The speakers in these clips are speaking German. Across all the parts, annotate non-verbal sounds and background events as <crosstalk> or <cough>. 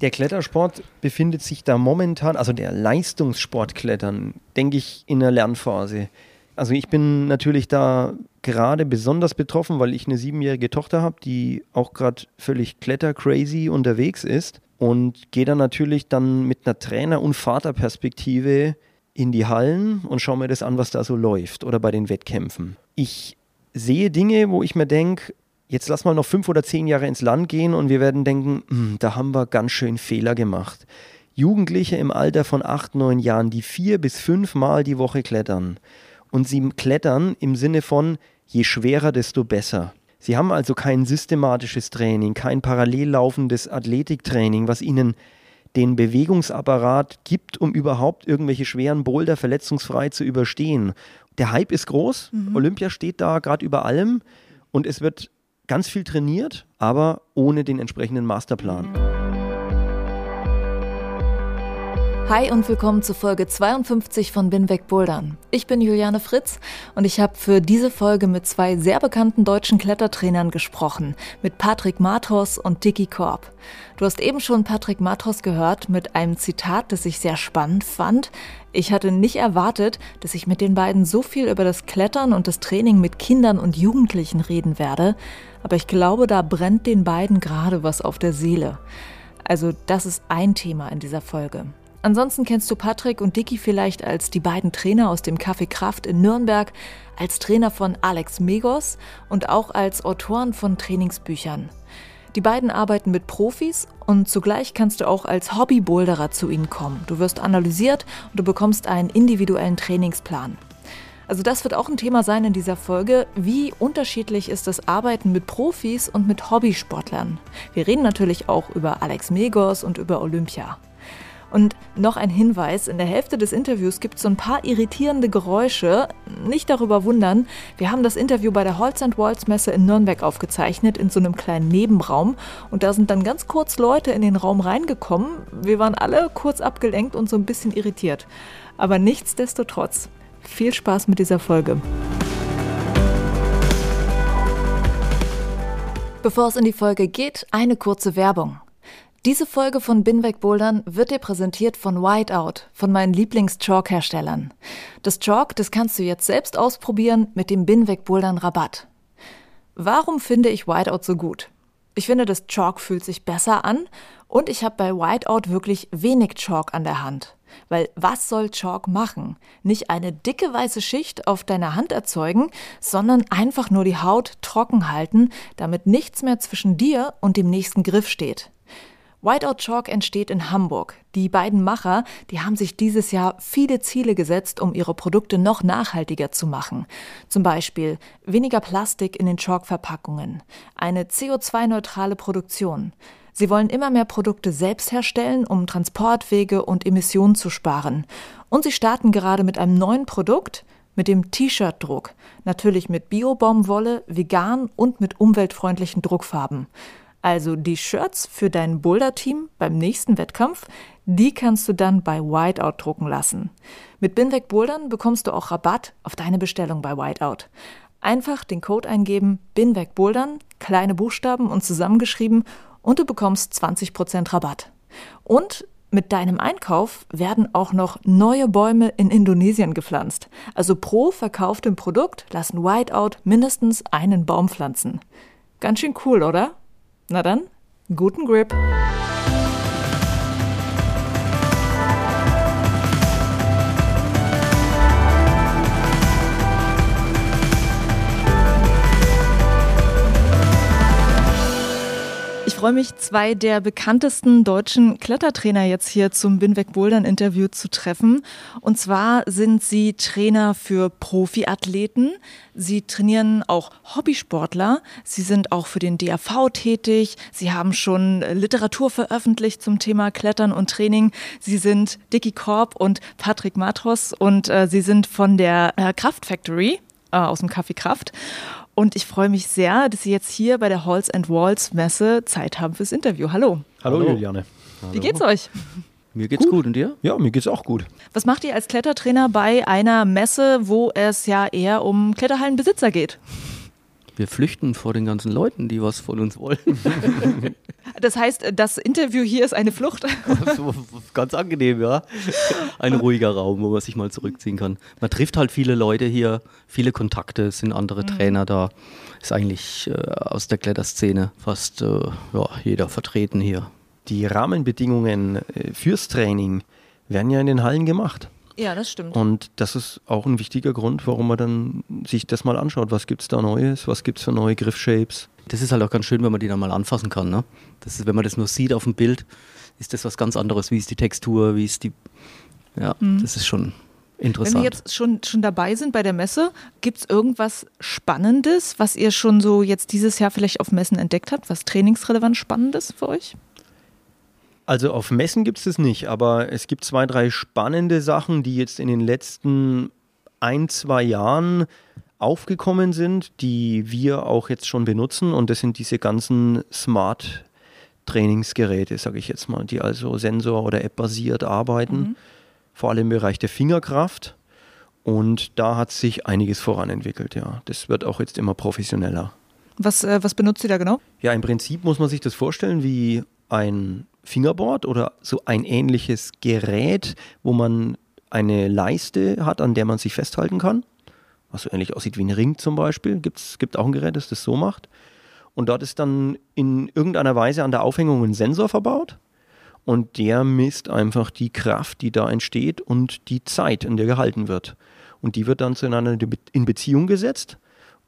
Der Klettersport befindet sich da momentan, also der Leistungssportklettern, denke ich, in der Lernphase. Also ich bin natürlich da gerade besonders betroffen, weil ich eine siebenjährige Tochter habe, die auch gerade völlig klettercrazy unterwegs ist und gehe dann natürlich dann mit einer Trainer- und Vaterperspektive in die Hallen und schaue mir das an, was da so läuft oder bei den Wettkämpfen. Ich sehe Dinge, wo ich mir denke, jetzt lass mal noch fünf oder zehn Jahre ins Land gehen und wir werden denken, hm, da haben wir ganz schön Fehler gemacht. Jugendliche im Alter von acht, neun Jahren, die vier bis fünf Mal die Woche klettern. Und sie klettern im Sinne von, je schwerer, desto besser. Sie haben also kein systematisches Training, kein parallel laufendes Athletiktraining, was ihnen den Bewegungsapparat gibt, um überhaupt irgendwelche schweren Boulder verletzungsfrei zu überstehen. Der Hype ist groß, mhm. Olympia steht da gerade über allem und es wird ganz viel trainiert, aber ohne den entsprechenden Masterplan. Hi und willkommen zu Folge 52 von Bin weg Bouldern. Ich bin Juliane Fritz und ich habe für diese Folge mit zwei sehr bekannten deutschen Klettertrainern gesprochen, mit Patrick Matos und Dicky Korb. Du hast eben schon Patrick Matos gehört mit einem Zitat, das ich sehr spannend fand. Ich hatte nicht erwartet, dass ich mit den beiden so viel über das Klettern und das Training mit Kindern und Jugendlichen reden werde aber ich glaube, da brennt den beiden gerade was auf der Seele. Also das ist ein Thema in dieser Folge. Ansonsten kennst du Patrick und Dicky vielleicht als die beiden Trainer aus dem Café Kraft in Nürnberg, als Trainer von Alex Megos und auch als Autoren von Trainingsbüchern. Die beiden arbeiten mit Profis und zugleich kannst du auch als Hobby-Boulderer zu ihnen kommen. Du wirst analysiert und du bekommst einen individuellen Trainingsplan. Also das wird auch ein Thema sein in dieser Folge. Wie unterschiedlich ist das Arbeiten mit Profis und mit Hobbysportlern? Wir reden natürlich auch über Alex Megos und über Olympia. Und noch ein Hinweis, in der Hälfte des Interviews gibt es so ein paar irritierende Geräusche. Nicht darüber wundern, wir haben das Interview bei der Holz Walls Messe in Nürnberg aufgezeichnet, in so einem kleinen Nebenraum. Und da sind dann ganz kurz Leute in den Raum reingekommen. Wir waren alle kurz abgelenkt und so ein bisschen irritiert. Aber nichtsdestotrotz, viel Spaß mit dieser Folge. Bevor es in die Folge geht, eine kurze Werbung. Diese Folge von Binweg Bouldern wird dir präsentiert von Whiteout, von meinen Lieblings-Chalk-Herstellern. Das Chalk, das kannst du jetzt selbst ausprobieren mit dem Binweg Bouldern Rabatt. Warum finde ich Whiteout so gut? Ich finde, das Chalk fühlt sich besser an und ich habe bei Whiteout wirklich wenig Chalk an der Hand. Weil was soll Chalk machen? Nicht eine dicke weiße Schicht auf deiner Hand erzeugen, sondern einfach nur die Haut trocken halten, damit nichts mehr zwischen dir und dem nächsten Griff steht. Whiteout Chalk entsteht in Hamburg. Die beiden Macher, die haben sich dieses Jahr viele Ziele gesetzt, um ihre Produkte noch nachhaltiger zu machen. Zum Beispiel weniger Plastik in den Chalk-Verpackungen, eine CO2-neutrale Produktion, Sie wollen immer mehr Produkte selbst herstellen, um Transportwege und Emissionen zu sparen. Und sie starten gerade mit einem neuen Produkt, mit dem T-Shirt-Druck. Natürlich mit Bio-Baumwolle, vegan und mit umweltfreundlichen Druckfarben. Also die Shirts für dein Boulder-Team beim nächsten Wettkampf, die kannst du dann bei Whiteout drucken lassen. Mit Binweg Bouldern bekommst du auch Rabatt auf deine Bestellung bei Whiteout. Einfach den Code eingeben, Binweg Bouldern, kleine Buchstaben und zusammengeschrieben und du bekommst 20% Rabatt. Und mit deinem Einkauf werden auch noch neue Bäume in Indonesien gepflanzt. Also pro verkauftem Produkt lassen Whiteout mindestens einen Baum pflanzen. Ganz schön cool, oder? Na dann, guten Grip! Freue mich, zwei der bekanntesten deutschen Klettertrainer jetzt hier zum Binweg Bouldern Interview zu treffen. Und zwar sind sie Trainer für Profiathleten. Sie trainieren auch Hobbysportler. Sie sind auch für den DAV tätig. Sie haben schon Literatur veröffentlicht zum Thema Klettern und Training. Sie sind Dicky Korb und Patrick Matros und äh, sie sind von der äh, Kraft Factory äh, aus dem Café Kraft. Und ich freue mich sehr, dass Sie jetzt hier bei der Halls and Walls Messe Zeit haben fürs Interview. Hallo. Hallo, Hallo. Juliane. Hallo. Wie geht's euch? Mir geht's gut. gut. und dir? Ja, mir geht's auch gut. Was macht ihr als Klettertrainer bei einer Messe, wo es ja eher um Kletterhallenbesitzer geht? Wir flüchten vor den ganzen Leuten, die was von uns wollen. <laughs> Das heißt, das Interview hier ist eine Flucht? <laughs> Ganz angenehm, ja. Ein ruhiger Raum, wo man sich mal zurückziehen kann. Man trifft halt viele Leute hier, viele Kontakte, es sind andere mhm. Trainer da. Ist eigentlich äh, aus der Kletterszene fast äh, ja, jeder vertreten hier. Die Rahmenbedingungen äh, fürs Training werden ja in den Hallen gemacht. Ja, das stimmt. Und das ist auch ein wichtiger Grund, warum man dann sich das mal anschaut. Was gibt es da Neues? Was gibt es für neue Griffshapes? Das ist halt auch ganz schön, wenn man die dann mal anfassen kann. Ne? Das ist, wenn man das nur sieht auf dem Bild, ist das was ganz anderes. Wie ist die Textur? Wie ist die. Ja, mhm. das ist schon interessant. Wenn wir jetzt schon, schon dabei sind bei der Messe, gibt es irgendwas Spannendes, was ihr schon so jetzt dieses Jahr vielleicht auf Messen entdeckt habt? Was trainingsrelevant Spannendes für euch? Also auf Messen gibt es das nicht, aber es gibt zwei, drei spannende Sachen, die jetzt in den letzten ein, zwei Jahren aufgekommen sind, die wir auch jetzt schon benutzen. Und das sind diese ganzen Smart Trainingsgeräte, sage ich jetzt mal, die also Sensor- oder App-basiert arbeiten, mhm. vor allem im Bereich der Fingerkraft. Und da hat sich einiges voranentwickelt, ja. Das wird auch jetzt immer professioneller. Was, äh, was benutzt ihr da genau? Ja, im Prinzip muss man sich das vorstellen wie ein Fingerboard oder so ein ähnliches Gerät, wo man eine Leiste hat, an der man sich festhalten kann. Was so ähnlich aussieht wie ein Ring zum Beispiel. Gibt's, gibt auch ein Gerät, das das so macht. Und dort ist dann in irgendeiner Weise an der Aufhängung ein Sensor verbaut. Und der misst einfach die Kraft, die da entsteht und die Zeit, in der gehalten wird. Und die wird dann zueinander in Beziehung gesetzt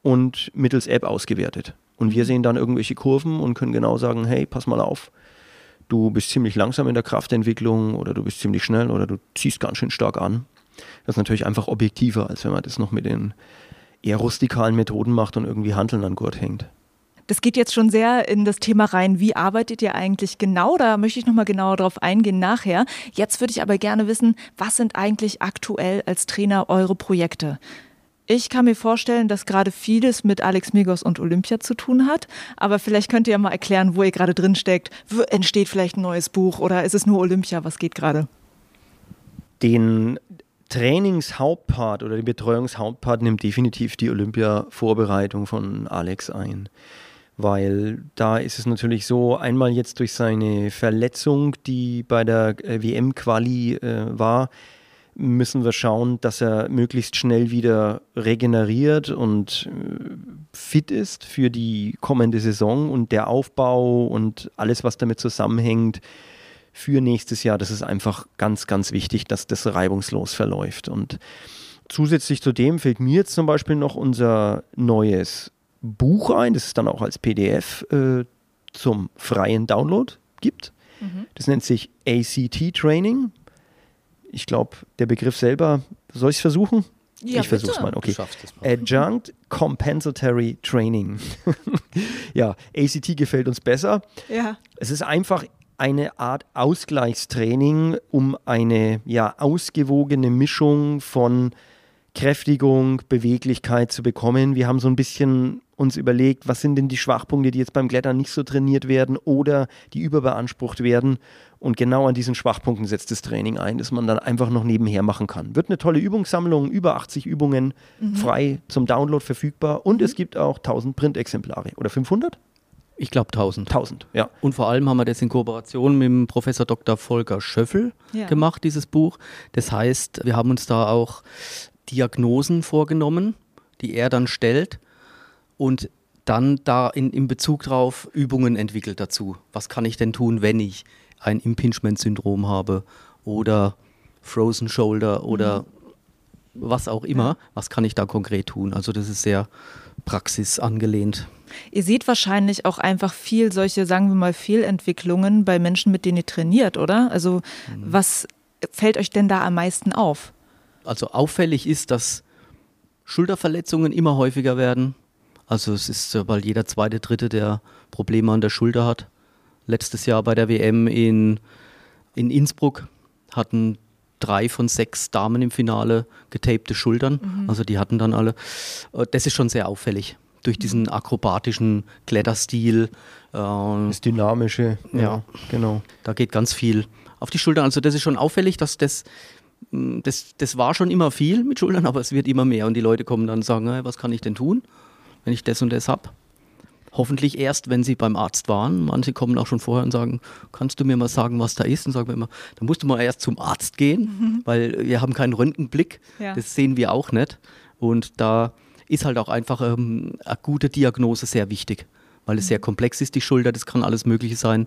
und mittels App ausgewertet. Und wir sehen dann irgendwelche Kurven und können genau sagen, hey, pass mal auf, du bist ziemlich langsam in der Kraftentwicklung oder du bist ziemlich schnell oder du ziehst ganz schön stark an. Das ist natürlich einfach objektiver, als wenn man das noch mit den eher rustikalen Methoden macht und irgendwie Handeln an Gurt hängt. Das geht jetzt schon sehr in das Thema rein. Wie arbeitet ihr eigentlich genau? Da möchte ich nochmal genauer drauf eingehen nachher. Jetzt würde ich aber gerne wissen, was sind eigentlich aktuell als Trainer eure Projekte? Ich kann mir vorstellen, dass gerade vieles mit Alex Migos und Olympia zu tun hat. Aber vielleicht könnt ihr ja mal erklären, wo ihr gerade drin steckt. Entsteht vielleicht ein neues Buch oder ist es nur Olympia? Was geht gerade? Den Trainingshauptpart oder den Betreuungshauptpart nimmt definitiv die Olympia-Vorbereitung von Alex ein. Weil da ist es natürlich so, einmal jetzt durch seine Verletzung, die bei der äh, WM-Quali äh, war, müssen wir schauen, dass er möglichst schnell wieder regeneriert und äh, fit ist für die kommende Saison und der Aufbau und alles, was damit zusammenhängt für nächstes Jahr. Das ist einfach ganz, ganz wichtig, dass das reibungslos verläuft. Und zusätzlich zu dem fällt mir jetzt zum Beispiel noch unser neues Buch ein, das es dann auch als PDF äh, zum freien Download gibt. Mhm. Das nennt sich ACT Training ich glaube, der Begriff selber, soll ich es versuchen? Ja, ich versuche es mal. Okay. Adjunct Compensatory Training. <laughs> ja, ACT gefällt uns besser. Ja. Es ist einfach eine Art Ausgleichstraining, um eine ja, ausgewogene Mischung von Kräftigung, Beweglichkeit zu bekommen. Wir haben so ein bisschen uns überlegt, was sind denn die Schwachpunkte, die jetzt beim Klettern nicht so trainiert werden oder die überbeansprucht werden. Und genau an diesen Schwachpunkten setzt das Training ein, dass man dann einfach noch nebenher machen kann. Wird eine tolle Übungssammlung, über 80 Übungen mhm. frei zum Download verfügbar. Und mhm. es gibt auch 1000 Printexemplare. Oder 500? Ich glaube 1000. 1000, ja. Und vor allem haben wir das in Kooperation mit dem Professor Dr. Volker Schöffel ja. gemacht, dieses Buch. Das heißt, wir haben uns da auch Diagnosen vorgenommen, die er dann stellt und dann da in, in Bezug darauf Übungen entwickelt dazu. Was kann ich denn tun, wenn ich ein Impingement-Syndrom habe oder Frozen Shoulder oder was auch immer, was kann ich da konkret tun? Also das ist sehr praxisangelehnt. Ihr seht wahrscheinlich auch einfach viel solche, sagen wir mal, Fehlentwicklungen bei Menschen, mit denen ihr trainiert, oder? Also mhm. was fällt euch denn da am meisten auf? Also auffällig ist, dass Schulterverletzungen immer häufiger werden. Also es ist, weil jeder zweite, dritte, der Probleme an der Schulter hat. Letztes Jahr bei der WM in, in Innsbruck hatten drei von sechs Damen im Finale getapte Schultern. Mhm. Also die hatten dann alle. Äh, das ist schon sehr auffällig. Durch diesen akrobatischen Kletterstil. Äh, das Dynamische. Ja, ja, genau. Da geht ganz viel auf die Schultern. Also das ist schon auffällig, dass das mm, das, das war schon immer viel mit Schultern, aber es wird immer mehr und die Leute kommen dann und sagen, hey, was kann ich denn tun, wenn ich das und das habe? Hoffentlich erst, wenn sie beim Arzt waren. Manche kommen auch schon vorher und sagen, kannst du mir mal sagen, was da ist? Und sagen wir immer, da musst du mal erst zum Arzt gehen, mhm. weil wir haben keinen Röntgenblick. Ja. Das sehen wir auch nicht. Und da ist halt auch einfach ähm, eine gute Diagnose sehr wichtig, weil es mhm. sehr komplex ist, die Schulter, das kann alles Mögliche sein.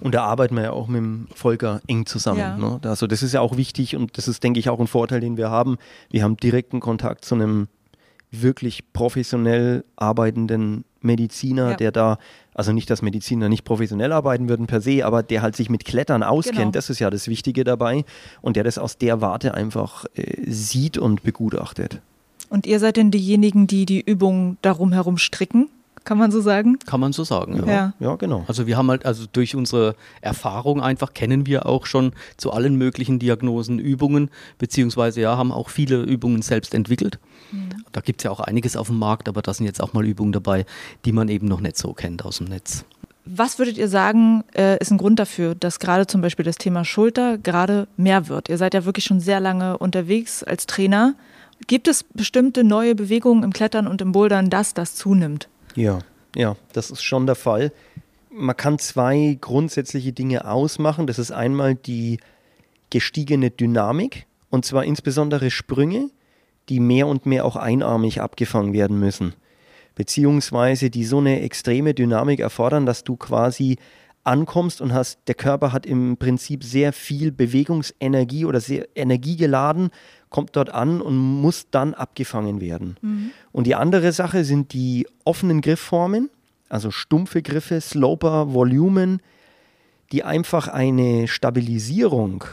Und da arbeiten wir ja auch mit dem Volker eng zusammen. Ja. Ne? Also das ist ja auch wichtig und das ist, denke ich, auch ein Vorteil, den wir haben. Wir haben direkten Kontakt zu einem wirklich professionell arbeitenden Mediziner, ja. der da, also nicht, dass Mediziner nicht professionell arbeiten würden per se, aber der halt sich mit Klettern auskennt, genau. das ist ja das Wichtige dabei und der das aus der Warte einfach äh, sieht und begutachtet. Und ihr seid denn diejenigen, die die Übungen darum herum stricken? Kann man so sagen? Kann man so sagen, ja. ja. ja. genau. Also wir haben halt, also durch unsere Erfahrung einfach kennen wir auch schon zu allen möglichen Diagnosen Übungen, beziehungsweise ja, haben auch viele Übungen selbst entwickelt. Mhm. Da gibt es ja auch einiges auf dem Markt, aber da sind jetzt auch mal Übungen dabei, die man eben noch nicht so kennt aus dem Netz. Was würdet ihr sagen, äh, ist ein Grund dafür, dass gerade zum Beispiel das Thema Schulter gerade mehr wird? Ihr seid ja wirklich schon sehr lange unterwegs als Trainer. Gibt es bestimmte neue Bewegungen im Klettern und im Bouldern, dass das zunimmt? Ja, ja, das ist schon der Fall. Man kann zwei grundsätzliche Dinge ausmachen. Das ist einmal die gestiegene Dynamik und zwar insbesondere Sprünge, die mehr und mehr auch einarmig abgefangen werden müssen. Beziehungsweise die so eine extreme Dynamik erfordern, dass du quasi ankommst und hast, der Körper hat im Prinzip sehr viel Bewegungsenergie oder sehr energiegeladen, kommt dort an und muss dann abgefangen werden. Mhm. Und die andere Sache sind die offenen Griffformen, also stumpfe Griffe, Sloper, Volumen, die einfach eine Stabilisierung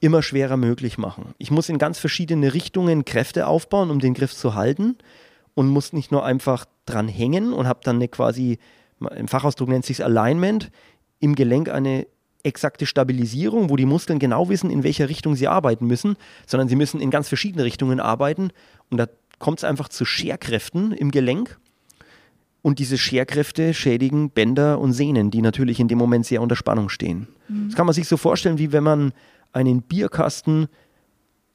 immer schwerer möglich machen. Ich muss in ganz verschiedene Richtungen Kräfte aufbauen, um den Griff zu halten und muss nicht nur einfach dran hängen und habe dann eine quasi im Fachausdruck nennt sich Alignment, im Gelenk eine exakte Stabilisierung, wo die Muskeln genau wissen, in welcher Richtung sie arbeiten müssen, sondern sie müssen in ganz verschiedene Richtungen arbeiten und da kommt es einfach zu Scherkräften im Gelenk und diese Scherkräfte schädigen Bänder und Sehnen, die natürlich in dem Moment sehr unter Spannung stehen. Mhm. Das kann man sich so vorstellen, wie wenn man einen Bierkasten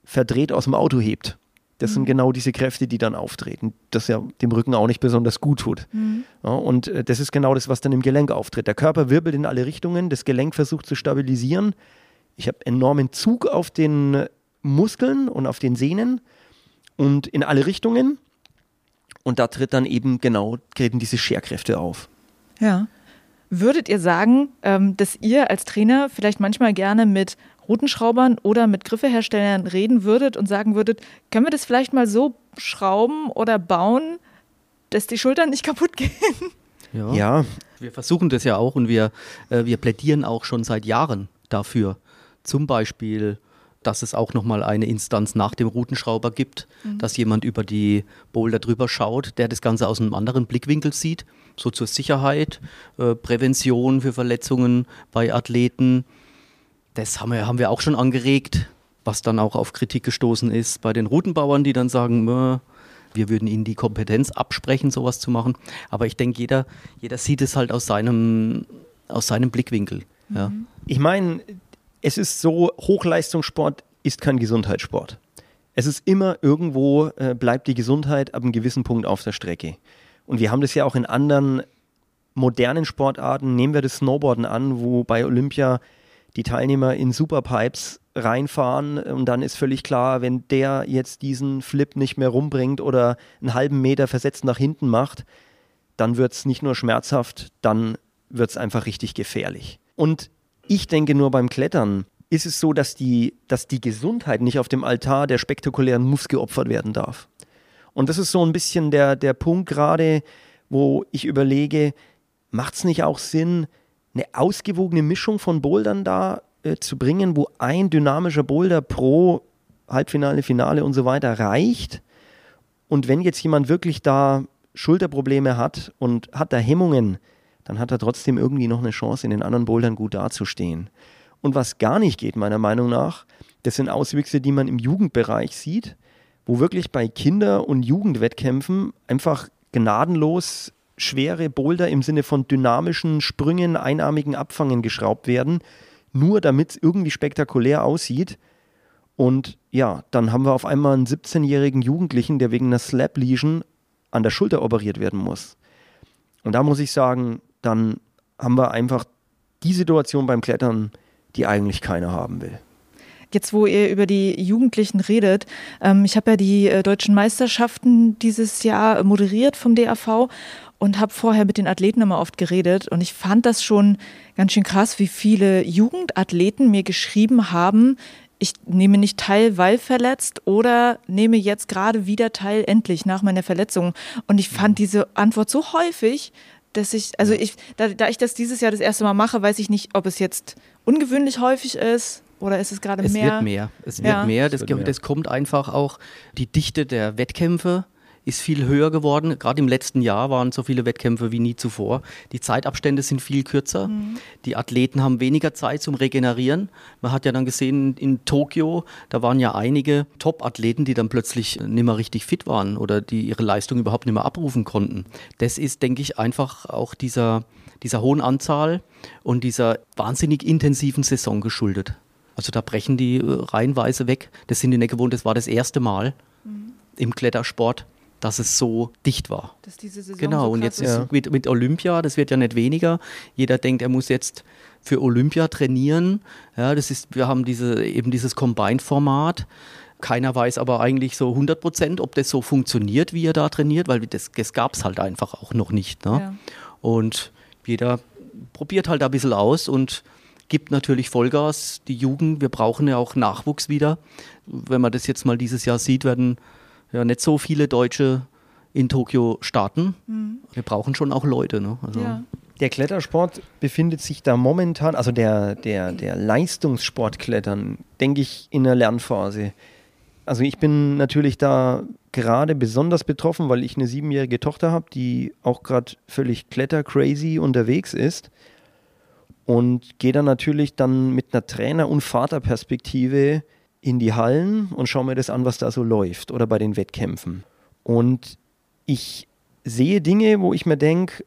verdreht aus dem Auto hebt. Das mhm. sind genau diese Kräfte, die dann auftreten, das ja dem Rücken auch nicht besonders gut tut. Mhm. Ja, und äh, das ist genau das, was dann im Gelenk auftritt. Der Körper wirbelt in alle Richtungen, das Gelenk versucht zu stabilisieren. Ich habe enormen Zug auf den Muskeln und auf den Sehnen und in alle Richtungen. Und da tritt dann eben genau, treten diese Scherkräfte auf. Ja. Würdet ihr sagen, ähm, dass ihr als Trainer vielleicht manchmal gerne mit Routenschraubern oder mit Griffeherstellern reden würdet und sagen würdet, können wir das vielleicht mal so schrauben oder bauen, dass die Schultern nicht <laughs> kaputt gehen? Ja. ja. Wir versuchen das ja auch und wir, äh, wir plädieren auch schon seit Jahren dafür. Zum Beispiel, dass es auch nochmal eine Instanz nach dem Routenschrauber gibt, mhm. dass jemand über die Boulder drüber schaut, der das Ganze aus einem anderen Blickwinkel sieht, so zur Sicherheit, äh, Prävention für Verletzungen bei Athleten das haben wir, haben wir auch schon angeregt, was dann auch auf Kritik gestoßen ist bei den Routenbauern, die dann sagen, wir würden ihnen die Kompetenz absprechen, sowas zu machen. Aber ich denke, jeder, jeder sieht es halt aus seinem, aus seinem Blickwinkel. Ja. Mhm. Ich meine, es ist so, Hochleistungssport ist kein Gesundheitssport. Es ist immer irgendwo, äh, bleibt die Gesundheit ab einem gewissen Punkt auf der Strecke. Und wir haben das ja auch in anderen modernen Sportarten. Nehmen wir das Snowboarden an, wo bei Olympia die Teilnehmer in Superpipes reinfahren und dann ist völlig klar, wenn der jetzt diesen Flip nicht mehr rumbringt oder einen halben Meter versetzt nach hinten macht, dann wird es nicht nur schmerzhaft, dann wird es einfach richtig gefährlich. Und ich denke nur beim Klettern ist es so, dass die, dass die Gesundheit nicht auf dem Altar der spektakulären Moves geopfert werden darf. Und das ist so ein bisschen der, der Punkt gerade, wo ich überlege, macht es nicht auch Sinn, eine ausgewogene Mischung von Bouldern da äh, zu bringen, wo ein dynamischer Boulder pro Halbfinale, Finale und so weiter reicht? Und wenn jetzt jemand wirklich da Schulterprobleme hat und hat da Hemmungen, dann hat er trotzdem irgendwie noch eine Chance, in den anderen Bouldern gut dazustehen. Und was gar nicht geht, meiner Meinung nach, das sind Auswüchse, die man im Jugendbereich sieht, wo wirklich bei Kinder- und Jugendwettkämpfen einfach gnadenlos schwere Boulder im Sinne von dynamischen Sprüngen, einarmigen Abfangen geschraubt werden, nur damit es irgendwie spektakulär aussieht. Und ja, dann haben wir auf einmal einen 17-jährigen Jugendlichen, der wegen einer Slap Lesion an der Schulter operiert werden muss. Und da muss ich sagen, dann haben wir einfach die Situation beim Klettern, die eigentlich keiner haben will. Jetzt, wo ihr über die Jugendlichen redet, ähm, ich habe ja die äh, deutschen Meisterschaften dieses Jahr moderiert vom DAV und habe vorher mit den Athleten immer oft geredet und ich fand das schon ganz schön krass, wie viele Jugendathleten mir geschrieben haben, ich nehme nicht teil, weil verletzt oder nehme jetzt gerade wieder teil, endlich nach meiner Verletzung. Und ich fand diese Antwort so häufig, dass ich, also ich, da, da ich das dieses Jahr das erste Mal mache, weiß ich nicht, ob es jetzt ungewöhnlich häufig ist oder ist es gerade mehr? Es wird mehr. Es wird ja. mehr. Das, das kommt einfach auch die Dichte der Wettkämpfe ist viel höher geworden. Gerade im letzten Jahr waren so viele Wettkämpfe wie nie zuvor. Die Zeitabstände sind viel kürzer. Mhm. Die Athleten haben weniger Zeit zum Regenerieren. Man hat ja dann gesehen in Tokio, da waren ja einige Top-Athleten, die dann plötzlich nicht mehr richtig fit waren oder die ihre Leistung überhaupt nicht mehr abrufen konnten. Das ist, denke ich, einfach auch dieser, dieser hohen Anzahl und dieser wahnsinnig intensiven Saison geschuldet. Also da brechen die äh, reihenweise weg. Das sind die nicht gewohnt, das war das erste Mal mhm. im Klettersport dass es so dicht war. Dass diese Saison genau, so und jetzt ist mit, mit Olympia, das wird ja nicht weniger. Jeder denkt, er muss jetzt für Olympia trainieren. Ja, das ist, wir haben diese, eben dieses Combined-Format. Keiner weiß aber eigentlich so 100 Prozent, ob das so funktioniert, wie er da trainiert, weil das, das gab es halt einfach auch noch nicht. Ne? Ja. Und jeder probiert halt ein bisschen aus und gibt natürlich Vollgas. Die Jugend, wir brauchen ja auch Nachwuchs wieder. Wenn man das jetzt mal dieses Jahr sieht, werden ja nicht so viele Deutsche in Tokio starten. Mhm. Wir brauchen schon auch Leute. Ne? Also ja. Der Klettersport befindet sich da momentan, also der, der, der Leistungssportklettern, denke ich, in der Lernphase. Also ich bin natürlich da gerade besonders betroffen, weil ich eine siebenjährige Tochter habe, die auch gerade völlig klettercrazy unterwegs ist. Und gehe dann natürlich dann mit einer Trainer- und Vaterperspektive in die Hallen und schaue mir das an, was da so läuft oder bei den Wettkämpfen. Und ich sehe Dinge, wo ich mir denke,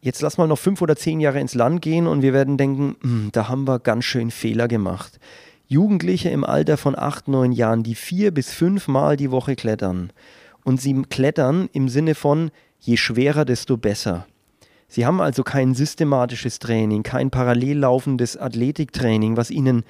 jetzt lass mal noch fünf oder zehn Jahre ins Land gehen und wir werden denken, hm, da haben wir ganz schön Fehler gemacht. Jugendliche im Alter von acht, neun Jahren, die vier bis fünf Mal die Woche klettern. Und sie klettern im Sinne von, je schwerer, desto besser. Sie haben also kein systematisches Training, kein parallel laufendes Athletiktraining, was ihnen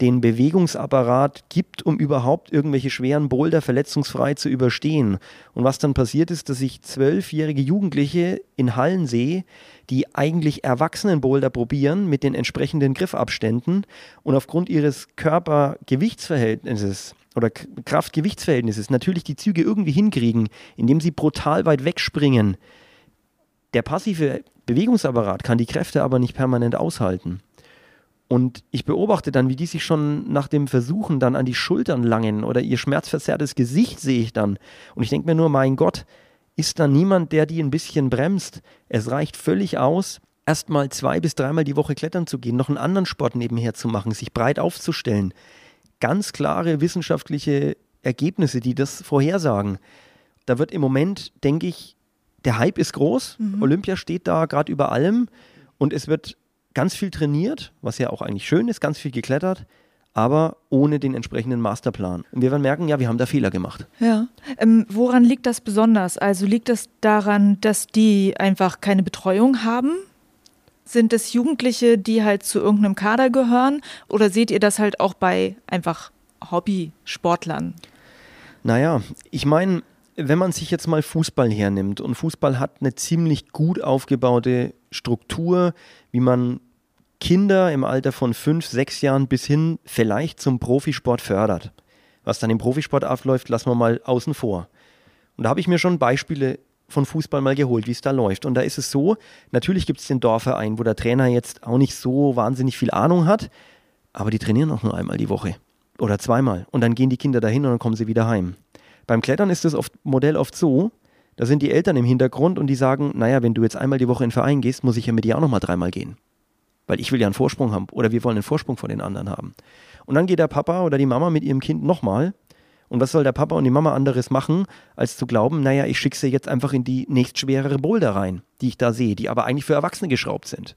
den Bewegungsapparat gibt, um überhaupt irgendwelche schweren Boulder verletzungsfrei zu überstehen. Und was dann passiert ist, dass ich zwölfjährige Jugendliche in Hallen sehe, die eigentlich erwachsenen Boulder probieren mit den entsprechenden Griffabständen und aufgrund ihres Körpergewichtsverhältnisses oder Kraftgewichtsverhältnisses natürlich die Züge irgendwie hinkriegen, indem sie brutal weit wegspringen. Der passive Bewegungsapparat kann die Kräfte aber nicht permanent aushalten. Und ich beobachte dann, wie die sich schon nach dem Versuchen dann an die Schultern langen oder ihr schmerzverzerrtes Gesicht sehe ich dann. Und ich denke mir nur, mein Gott, ist da niemand, der die ein bisschen bremst? Es reicht völlig aus, erst mal zwei bis dreimal die Woche klettern zu gehen, noch einen anderen Sport nebenher zu machen, sich breit aufzustellen. Ganz klare wissenschaftliche Ergebnisse, die das vorhersagen. Da wird im Moment, denke ich, der Hype ist groß. Mhm. Olympia steht da gerade über allem und es wird ganz viel trainiert, was ja auch eigentlich schön ist, ganz viel geklettert, aber ohne den entsprechenden Masterplan. Und wir werden merken, ja, wir haben da Fehler gemacht. Ja. Ähm, woran liegt das besonders? Also liegt das daran, dass die einfach keine Betreuung haben? Sind es Jugendliche, die halt zu irgendeinem Kader gehören? Oder seht ihr das halt auch bei einfach Hobbysportlern? Naja, ich meine, wenn man sich jetzt mal Fußball hernimmt und Fußball hat eine ziemlich gut aufgebaute Struktur, wie man Kinder im Alter von fünf, sechs Jahren bis hin vielleicht zum Profisport fördert. Was dann im Profisport abläuft, lassen wir mal außen vor. Und da habe ich mir schon Beispiele von Fußball mal geholt, wie es da läuft. Und da ist es so, natürlich gibt es den Dorfverein, wo der Trainer jetzt auch nicht so wahnsinnig viel Ahnung hat, aber die trainieren auch nur einmal die Woche oder zweimal. Und dann gehen die Kinder dahin und dann kommen sie wieder heim. Beim Klettern ist das oft, Modell oft so, da sind die Eltern im Hintergrund und die sagen, naja, wenn du jetzt einmal die Woche in den Verein gehst, muss ich ja mit dir auch nochmal dreimal gehen. Weil ich will ja einen Vorsprung haben oder wir wollen einen Vorsprung vor den anderen haben. Und dann geht der Papa oder die Mama mit ihrem Kind nochmal. Und was soll der Papa und die Mama anderes machen, als zu glauben, naja, ich schicke sie jetzt einfach in die nächstschwerere Boulder rein, die ich da sehe, die aber eigentlich für Erwachsene geschraubt sind.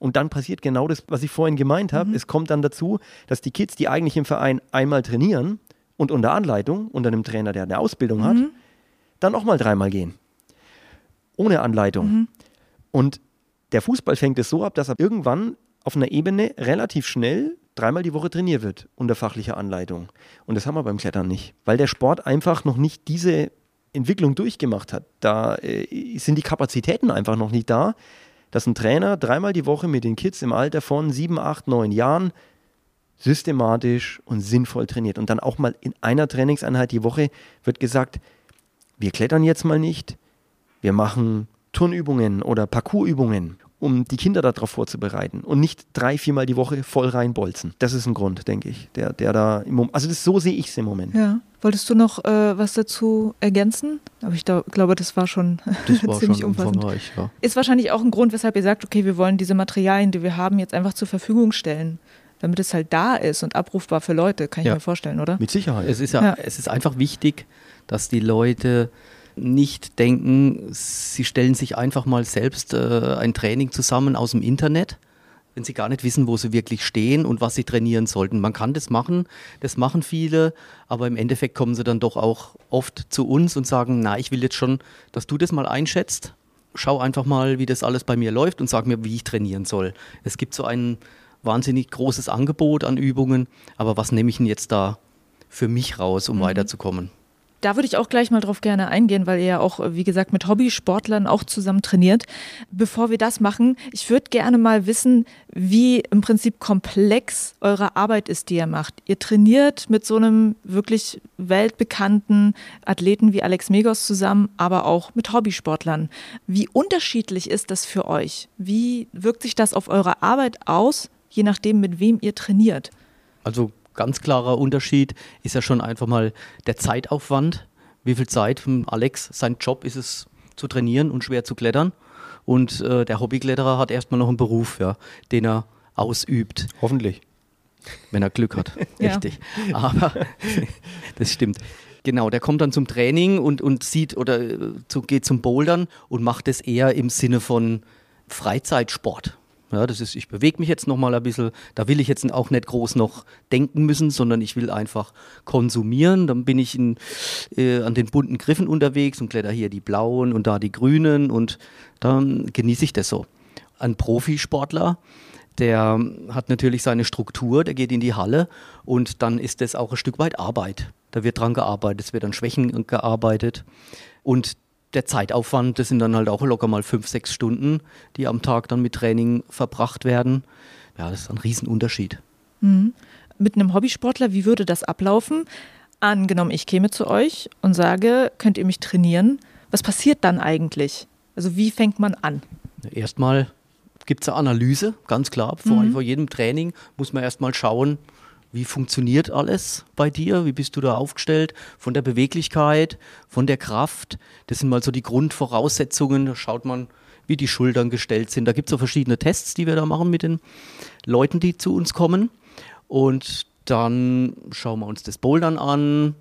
Und dann passiert genau das, was ich vorhin gemeint habe. Mhm. Es kommt dann dazu, dass die Kids, die eigentlich im Verein einmal trainieren und unter Anleitung, unter einem Trainer, der eine Ausbildung mhm. hat, dann auch mal dreimal gehen ohne Anleitung. Mhm. Und der Fußball fängt es so ab, dass er irgendwann auf einer Ebene relativ schnell dreimal die Woche trainiert wird unter fachlicher Anleitung. Und das haben wir beim Klettern nicht, weil der Sport einfach noch nicht diese Entwicklung durchgemacht hat. Da äh, sind die Kapazitäten einfach noch nicht da, dass ein Trainer dreimal die Woche mit den Kids im Alter von sieben, acht, neun Jahren systematisch und sinnvoll trainiert. Und dann auch mal in einer Trainingseinheit die Woche wird gesagt, wir klettern jetzt mal nicht, wir machen Turnübungen oder Parcoursübungen, um die Kinder darauf vorzubereiten und nicht drei, viermal die Woche voll reinbolzen. Das ist ein Grund, denke ich, der, der da im Moment, also das, so sehe ich es im Moment. Ja. Wolltest du noch äh, was dazu ergänzen? Aber ich da, glaube, das war schon das war <laughs> ziemlich schon umfassend. Ja. Ist wahrscheinlich auch ein Grund, weshalb ihr sagt, okay, wir wollen diese Materialien, die wir haben, jetzt einfach zur Verfügung stellen damit es halt da ist und abrufbar für Leute, kann ich ja. mir vorstellen, oder? Mit Sicherheit. Es ist ja, ja, es ist einfach wichtig, dass die Leute nicht denken, sie stellen sich einfach mal selbst äh, ein Training zusammen aus dem Internet, wenn sie gar nicht wissen, wo sie wirklich stehen und was sie trainieren sollten. Man kann das machen, das machen viele, aber im Endeffekt kommen sie dann doch auch oft zu uns und sagen, na, ich will jetzt schon, dass du das mal einschätzt. Schau einfach mal, wie das alles bei mir läuft und sag mir, wie ich trainieren soll. Es gibt so ein wahnsinnig großes Angebot an Übungen, aber was nehme ich denn jetzt da für mich raus, um mhm. weiterzukommen? Da würde ich auch gleich mal drauf gerne eingehen, weil ihr ja auch, wie gesagt, mit Hobbysportlern auch zusammen trainiert. Bevor wir das machen, ich würde gerne mal wissen, wie im Prinzip komplex eure Arbeit ist, die ihr macht. Ihr trainiert mit so einem wirklich weltbekannten Athleten wie Alex Megos zusammen, aber auch mit Hobbysportlern. Wie unterschiedlich ist das für euch? Wie wirkt sich das auf eure Arbeit aus, je nachdem, mit wem ihr trainiert? Also ganz klarer Unterschied ist ja schon einfach mal der Zeitaufwand. Wie viel Zeit von Alex, sein Job ist es zu trainieren und schwer zu klettern. Und äh, der Hobbykletterer hat erstmal noch einen Beruf, ja, den er ausübt. Hoffentlich. Wenn er Glück hat, <laughs> <laughs> richtig. Aber <laughs> das stimmt. Genau, der kommt dann zum Training und, und sieht oder äh, zu, geht zum Bouldern und macht es eher im Sinne von Freizeitsport. Ja, das ist, ich bewege mich jetzt noch mal ein bisschen. Da will ich jetzt auch nicht groß noch denken müssen, sondern ich will einfach konsumieren. Dann bin ich in, äh, an den bunten Griffen unterwegs und kletter hier die blauen und da die grünen und dann genieße ich das so. Ein Profisportler, der hat natürlich seine Struktur, der geht in die Halle und dann ist das auch ein Stück weit Arbeit. Da wird dran gearbeitet, es wird an Schwächen gearbeitet und der Zeitaufwand, das sind dann halt auch locker mal fünf, sechs Stunden, die am Tag dann mit Training verbracht werden. Ja, das ist ein Riesenunterschied. Mhm. Mit einem Hobbysportler, wie würde das ablaufen? Angenommen, ich käme zu euch und sage, könnt ihr mich trainieren? Was passiert dann eigentlich? Also wie fängt man an? Erstmal gibt es eine Analyse, ganz klar. Vor, mhm. vor jedem Training muss man erstmal schauen, wie funktioniert alles bei dir? Wie bist du da aufgestellt? Von der Beweglichkeit, von der Kraft? Das sind mal so die Grundvoraussetzungen. Da schaut man, wie die Schultern gestellt sind. Da gibt es so verschiedene Tests, die wir da machen mit den Leuten, die zu uns kommen. Und dann schauen wir uns das Bouldern an.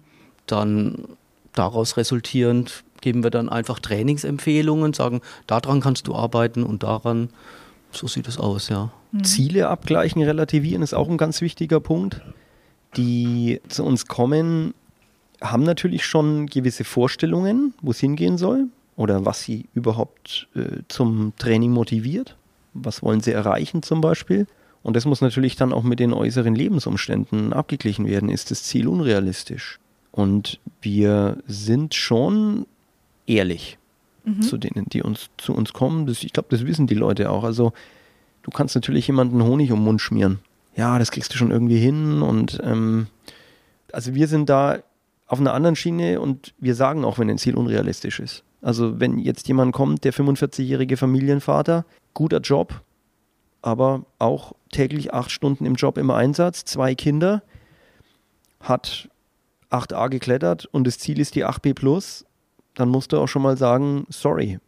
Dann daraus resultierend geben wir dann einfach Trainingsempfehlungen, sagen, daran kannst du arbeiten und daran. So sieht es aus, ja. Mhm. Ziele abgleichen, relativieren ist auch ein ganz wichtiger Punkt. Die zu uns kommen, haben natürlich schon gewisse Vorstellungen, wo es hingehen soll oder was sie überhaupt äh, zum Training motiviert. Was wollen sie erreichen zum Beispiel? Und das muss natürlich dann auch mit den äußeren Lebensumständen abgeglichen werden. Ist das Ziel unrealistisch? Und wir sind schon ehrlich mhm. zu denen, die uns zu uns kommen. Das, ich glaube, das wissen die Leute auch. Also du kannst natürlich jemanden Honig um den Mund schmieren. Ja, das kriegst du schon irgendwie hin und ähm, also wir sind da auf einer anderen Schiene und wir sagen auch, wenn ein Ziel unrealistisch ist. Also wenn jetzt jemand kommt, der 45-jährige Familienvater, guter Job, aber auch täglich acht Stunden im Job im Einsatz, zwei Kinder, hat 8a geklettert und das Ziel ist die 8b plus, dann musst du auch schon mal sagen, sorry,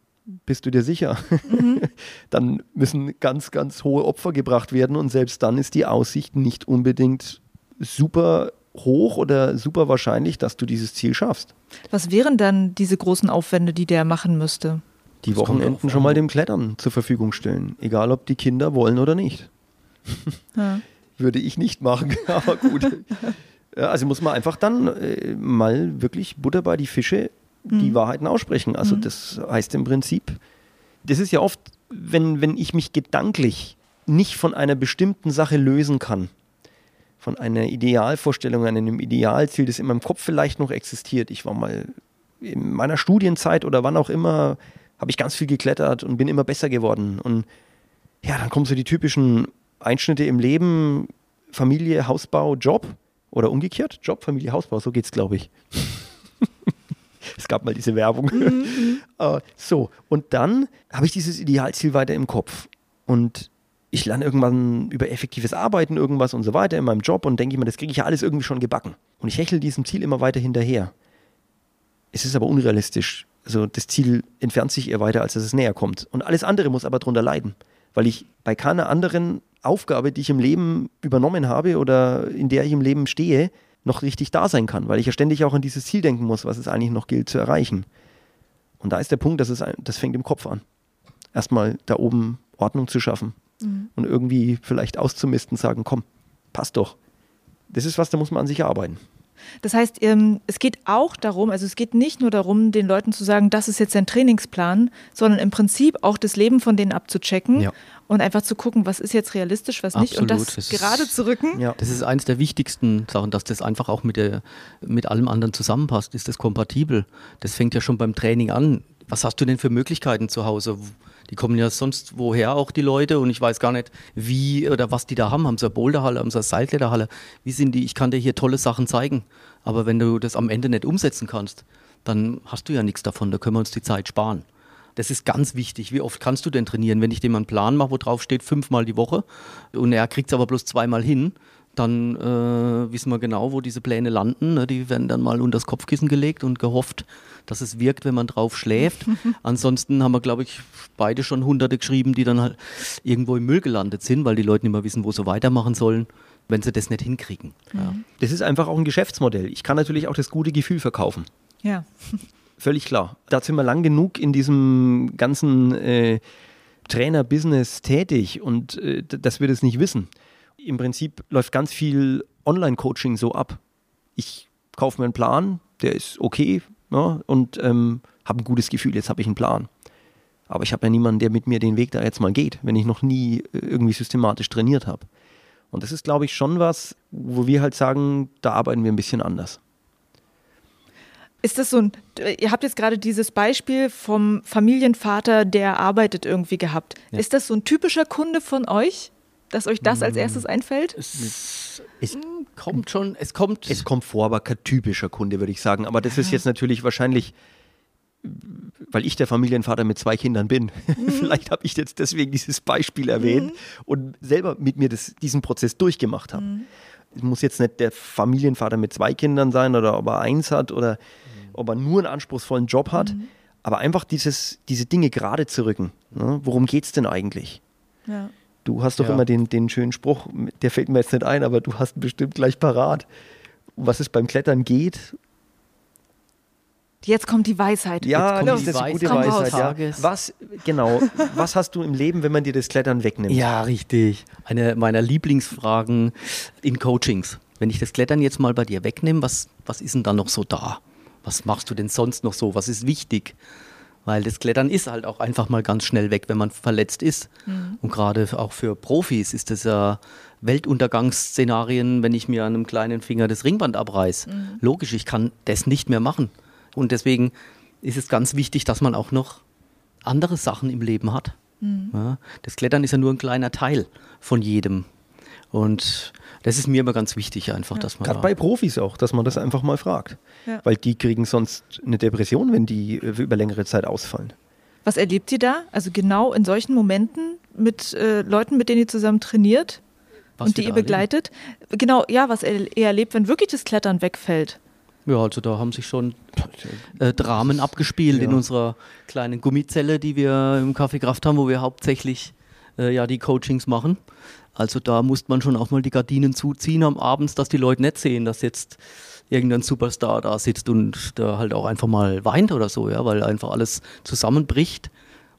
bist du dir sicher? Mhm. <laughs> dann müssen ganz, ganz hohe Opfer gebracht werden und selbst dann ist die Aussicht nicht unbedingt super hoch oder super wahrscheinlich, dass du dieses Ziel schaffst. Was wären dann diese großen Aufwände, die der machen müsste? Die das Wochenenden schon mal dem Klettern zur Verfügung stellen, egal ob die Kinder wollen oder nicht. <laughs> Ja. Würde ich nicht machen, <laughs> aber gut. also muss man einfach dann äh, mal wirklich Butter bei die Fische die mhm. Wahrheiten aussprechen. Also mhm. das heißt im Prinzip, das ist ja oft, wenn, wenn ich mich gedanklich nicht von einer bestimmten Sache lösen kann, von einer Idealvorstellung, einem Idealziel, das in meinem Kopf vielleicht noch existiert. Ich war mal in meiner Studienzeit oder wann auch immer, habe ich ganz viel geklettert und bin immer besser geworden. Und ja, dann kommen so die typischen Einschnitte im Leben, Familie, Hausbau, Job oder umgekehrt, Job, Familie, Hausbau, so geht es, glaube ich. <laughs> <laughs> es gab mal diese Werbung. Mhm. uh, <laughs> so, und dann habe ich dieses Idealziel weiter im Kopf. Und ich lerne irgendwann über effektives Arbeiten irgendwas und so weiter in meinem Job und denke ich mir, das kriege ich ja alles irgendwie schon gebacken. Und ich hechle diesem Ziel immer weiter hinterher. Es ist aber unrealistisch. Also das Ziel entfernt sich eher weiter, als dass es näher kommt. Und alles andere muss aber darunter leiden, weil ich bei keiner anderen Aufgabe, die ich im Leben übernommen habe oder in der ich im Leben stehe, noch richtig da sein kann, weil ich ja ständig auch an dieses Ziel denken muss, was es eigentlich noch gilt zu erreichen. Und da ist der Punkt, dass es, das fängt im Kopf an. Erstmal da oben Ordnung zu schaffen mhm. und irgendwie vielleicht auszumisten, sagen, komm, passt doch. Das ist was, da muss man an sich arbeiten. Das heißt, ähm, es geht auch darum, also es geht nicht nur darum, den Leuten zu sagen, das ist jetzt ein Trainingsplan, sondern im Prinzip auch das Leben von denen abzuchecken ja. und einfach zu gucken, was ist jetzt realistisch, was Absolut. nicht und das, das gerade ist, zu rücken. Ja. Das ist eines der wichtigsten Sachen, dass das einfach auch mit, der, mit allem anderen zusammenpasst. Ist das kompatibel? Das fängt ja schon beim Training an. Was hast du denn für Möglichkeiten zu Hause? Die kommen ja sonst woher auch die Leute und ich weiß gar nicht, wie oder was die da haben. Haben sie eine Boulderhalle, haben sie eine Seilkletterhalle? Wie sind die? Ich kann dir hier tolle Sachen zeigen. Aber wenn du das am Ende nicht umsetzen kannst, dann hast du ja nichts davon. Da können wir uns die Zeit sparen. Das ist ganz wichtig. Wie oft kannst du denn trainieren? Wenn ich dem einen Plan mache, wo drauf steht, fünfmal die Woche und er kriegt es aber bloß zweimal hin, dann äh, wissen wir genau, wo diese Pläne landen. Ne? Die werden dann mal unter das Kopfkissen gelegt und gehofft, dass es wirkt, wenn man drauf schläft. <laughs> Ansonsten haben wir, glaube ich, beide schon Hunderte geschrieben, die dann halt irgendwo im Müll gelandet sind, weil die Leute nicht mehr wissen, wo sie weitermachen sollen, wenn sie das nicht hinkriegen. Ja. Das ist einfach auch ein Geschäftsmodell. Ich kann natürlich auch das gute Gefühl verkaufen. Ja. <laughs> Völlig klar. Da sind wir lang genug in diesem ganzen äh, Trainer-Business tätig und äh, dass wir das nicht wissen. Im Prinzip läuft ganz viel Online-Coaching so ab. Ich kaufe mir einen Plan, der ist okay, ne, und ähm, habe ein gutes Gefühl, jetzt habe ich einen Plan. Aber ich habe ja niemanden, der mit mir den Weg da jetzt mal geht, wenn ich noch nie äh, irgendwie systematisch trainiert habe. Und das ist, glaube ich, schon was, wo wir halt sagen, da arbeiten wir ein bisschen anders. Ist das so ein, ihr habt jetzt gerade dieses Beispiel vom Familienvater, der arbeitet irgendwie gehabt. Ja. Ist das so ein typischer Kunde von euch, dass euch das als mm. erstes einfällt? Es, es kommt schon, es kommt. Es kommt vor, aber kein typischer Kunde, würde ich sagen. Aber das ist jetzt natürlich wahrscheinlich, weil ich der Familienvater mit zwei Kindern bin. Mhm. <laughs> Vielleicht habe ich jetzt deswegen dieses Beispiel erwähnt mhm. und selber mit mir das, diesen Prozess durchgemacht habe. Mhm. Es muss jetzt nicht der Familienvater mit zwei Kindern sein oder ob er eins hat oder ob er nur einen anspruchsvollen Job hat. Mhm. Aber einfach dieses, diese Dinge gerade zu rücken. Ne? Worum geht es denn eigentlich? Ja. Du hast doch ja. immer den, den schönen Spruch, der fällt mir jetzt nicht ein, aber du hast bestimmt gleich parat, was es beim Klettern geht. Jetzt kommt die Weisheit. Ja, das ist eine gute Weisheit. Ja. Was, genau, was hast du im Leben, wenn man dir das Klettern wegnimmt? Ja, richtig. Eine meiner Lieblingsfragen in Coachings. Wenn ich das Klettern jetzt mal bei dir wegnehme, was, was ist denn dann noch so da? Was machst du denn sonst noch so? Was ist wichtig? Weil das Klettern ist halt auch einfach mal ganz schnell weg, wenn man verletzt ist. Mhm. Und gerade auch für Profis ist das ja Weltuntergangsszenarien, wenn ich mir an einem kleinen Finger das Ringband abreiß. Mhm. Logisch, ich kann das nicht mehr machen. Und deswegen ist es ganz wichtig, dass man auch noch andere Sachen im Leben hat. Mhm. Ja, das Klettern ist ja nur ein kleiner Teil von jedem. Und das ist mir immer ganz wichtig, einfach, ja. dass man. Gerade da bei Profis auch, dass man das einfach mal fragt. Ja. Weil die kriegen sonst eine Depression, wenn die über längere Zeit ausfallen. Was erlebt ihr da? Also genau in solchen Momenten mit äh, Leuten, mit denen ihr zusammen trainiert was und die ihr begleitet? Erleben? Genau, ja, was ihr erlebt, wenn wirklich das Klettern wegfällt. Ja, also da haben sich schon äh, Dramen abgespielt ja. in unserer kleinen Gummizelle, die wir im Café Kraft haben, wo wir hauptsächlich äh, ja die Coachings machen. Also da muss man schon auch mal die Gardinen zuziehen am Abend, dass die Leute nicht sehen, dass jetzt irgendein Superstar da sitzt und da halt auch einfach mal weint oder so, ja, weil einfach alles zusammenbricht,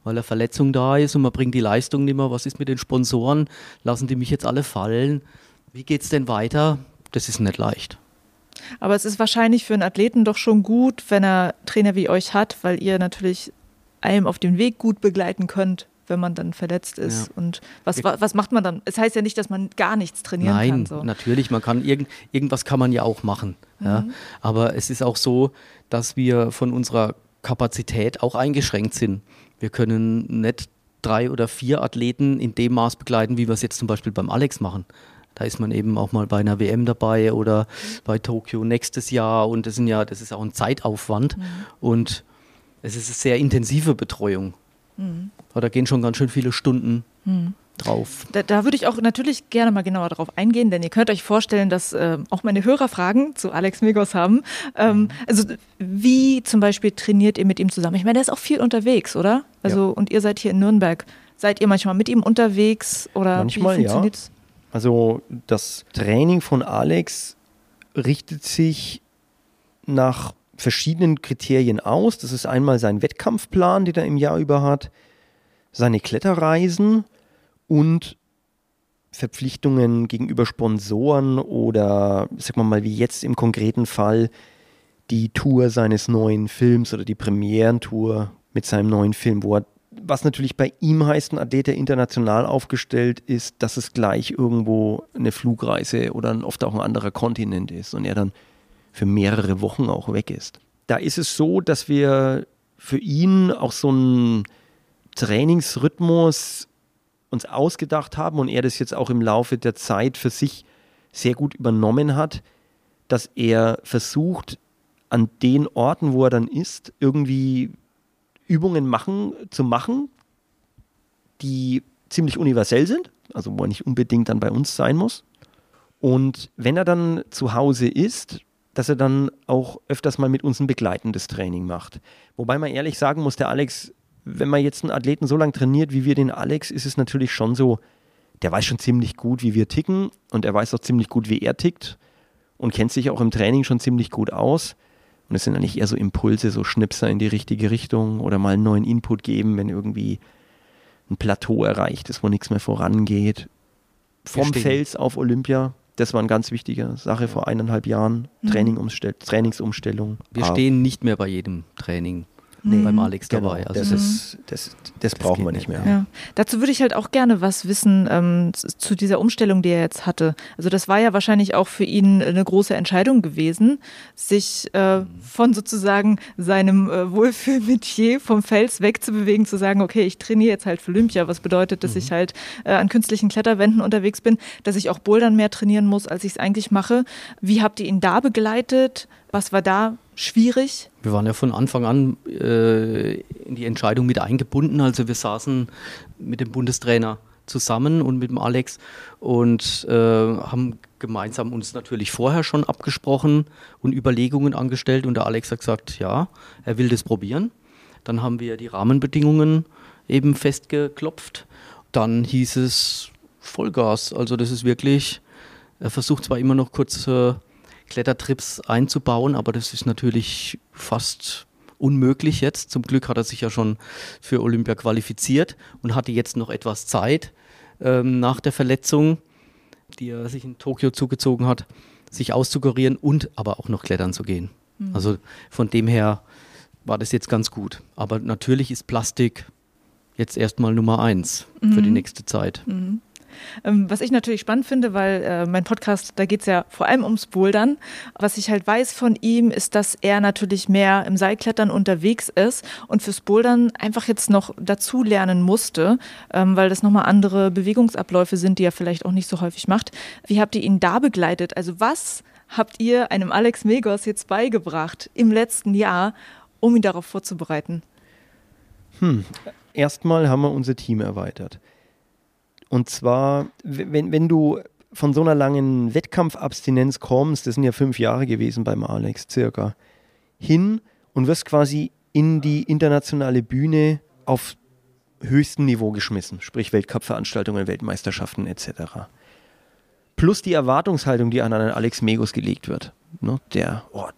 weil eine Verletzung da ist und man bringt die Leistung nicht mehr. Was ist mit den Sponsoren? Lassen die mich jetzt alle fallen? Wie geht es denn weiter? Das ist nicht leicht. Aber es ist wahrscheinlich für einen Athleten doch schon gut, wenn er Trainer wie euch hat, weil ihr natürlich einem auf dem Weg gut begleiten könnt, wenn man dann verletzt ist. Ja. Und was, was macht man dann? Es heißt ja nicht, dass man gar nichts trainieren Nein, kann. Nein, so. natürlich, man kann irgend, irgendwas kann man ja auch machen. Mhm. Ja. Aber es ist auch so, dass wir von unserer Kapazität auch eingeschränkt sind. Wir können nicht drei oder vier Athleten in dem Maß begleiten, wie wir es jetzt zum Beispiel beim Alex machen. Da ist man eben auch mal bei einer WM dabei oder bei Tokio nächstes Jahr und das sind ja, das ist auch ein Zeitaufwand mhm. und es ist eine sehr intensive Betreuung. Mhm. Da gehen schon ganz schön viele Stunden mhm. drauf. Da, da, würde ich auch natürlich gerne mal genauer darauf eingehen, denn ihr könnt euch vorstellen, dass äh, auch meine Hörer Fragen zu Alex Migos haben. Ähm, also wie zum Beispiel trainiert ihr mit ihm zusammen? Ich meine, der ist auch viel unterwegs, oder? Also ja. und ihr seid hier in Nürnberg. Seid ihr manchmal mit ihm unterwegs oder manchmal, wie funktioniert's? Ja. Also das Training von Alex richtet sich nach verschiedenen Kriterien aus. Das ist einmal sein Wettkampfplan, den er im Jahr über hat, seine Kletterreisen und Verpflichtungen gegenüber Sponsoren oder, sag mal mal, wie jetzt im konkreten Fall, die Tour seines neuen Films oder die Premierentour mit seinem neuen Film, wo er was natürlich bei ihm heißt, ein Athlet, der international aufgestellt ist, dass es gleich irgendwo eine Flugreise oder oft auch ein anderer Kontinent ist und er dann für mehrere Wochen auch weg ist. Da ist es so, dass wir für ihn auch so einen Trainingsrhythmus uns ausgedacht haben und er das jetzt auch im Laufe der Zeit für sich sehr gut übernommen hat, dass er versucht, an den Orten, wo er dann ist, irgendwie Übungen machen, zu machen, die ziemlich universell sind, also wo er nicht unbedingt dann bei uns sein muss. Und wenn er dann zu Hause ist, dass er dann auch öfters mal mit uns ein begleitendes Training macht. Wobei man ehrlich sagen muss, der Alex, wenn man jetzt einen Athleten so lange trainiert wie wir den Alex, ist es natürlich schon so, der weiß schon ziemlich gut, wie wir ticken und er weiß auch ziemlich gut, wie er tickt und kennt sich auch im Training schon ziemlich gut aus. Und es sind eigentlich eher so Impulse, so Schnipser in die richtige Richtung oder mal einen neuen Input geben, wenn irgendwie ein Plateau erreicht ist, wo nichts mehr vorangeht. Vom Fels auf Olympia, das war eine ganz wichtige Sache vor eineinhalb Jahren. Mhm. Trainingsumstellung. Wir stehen nicht mehr bei jedem Training nee. beim Alex genau, dabei. Also das, ist, das, das, brauchen wir nicht mehr. Ja. Dazu würde ich halt auch gerne was wissen ähm, zu dieser Umstellung, die er jetzt hatte. Also das war ja wahrscheinlich auch für ihn eine große Entscheidung gewesen, sich äh, von sozusagen seinem äh, Wohlfühlmetier vom Fels wegzubewegen, zu sagen, okay, ich trainiere jetzt halt für Olympia, was bedeutet, dass mhm. ich halt äh, an künstlichen Kletterwänden unterwegs bin, dass ich auch Bouldern mehr trainieren muss, als ich es eigentlich mache. Wie habt ihr ihn da begleitet? Was war da schwierig? Wir waren ja von Anfang an äh, in die Entscheidung mit eingebunden. Also wir saßen mit dem Bundestrainer zusammen und mit dem Alex und äh, haben gemeinsam uns natürlich vorher schon abgesprochen und Überlegungen angestellt. Und der Alex hat gesagt, ja, er will das probieren. Dann haben wir die Rahmenbedingungen eben festgeklopft. Dann hieß es Vollgas. Also das ist wirklich, er versucht zwar immer noch kurz äh, Klettertrips einzubauen, aber das ist natürlich fast unmöglich jetzt. Zum Glück hat er sich ja schon für Olympia qualifiziert und hatte jetzt noch etwas Zeit ähm, nach der Verletzung, die er sich in Tokio zugezogen hat, sich auszukurieren und aber auch noch klettern zu gehen. Mhm. Also von dem her war das jetzt ganz gut. Aber natürlich ist Plastik jetzt erstmal Nummer eins mhm. für die mhm. nächste Zeit. Mhm. Ähm, was ich natürlich spannend finde, weil äh, mein Podcast, da geht es ja vor allem ums Bouldern. Was ich halt weiß von ihm, ist, dass er natürlich mehr im Seilklettern unterwegs ist und fürs Bouldern einfach jetzt noch dazu lernen musste, ähm, weil das nochmal andere Bewegungsabläufe sind, die er vielleicht auch nicht so häufig macht. Wie habt ihr ihn da begleitet? Also was habt ihr einem Alex Megos jetzt beigebracht im letzten Jahr, um ihn darauf vorzubereiten? Hm. Erstmal haben wir unser Team erweitert. Und zwar, wenn, wenn du von so einer langen Wettkampfabstinenz kommst, das sind ja fünf Jahre gewesen beim Alex circa, hin und wirst quasi in die internationale Bühne auf höchstem Niveau geschmissen, sprich Weltcup-Veranstaltungen, Weltmeisterschaften etc. Plus die Erwartungshaltung, die an einen Alex Megos gelegt wird. Ne? Der, oh,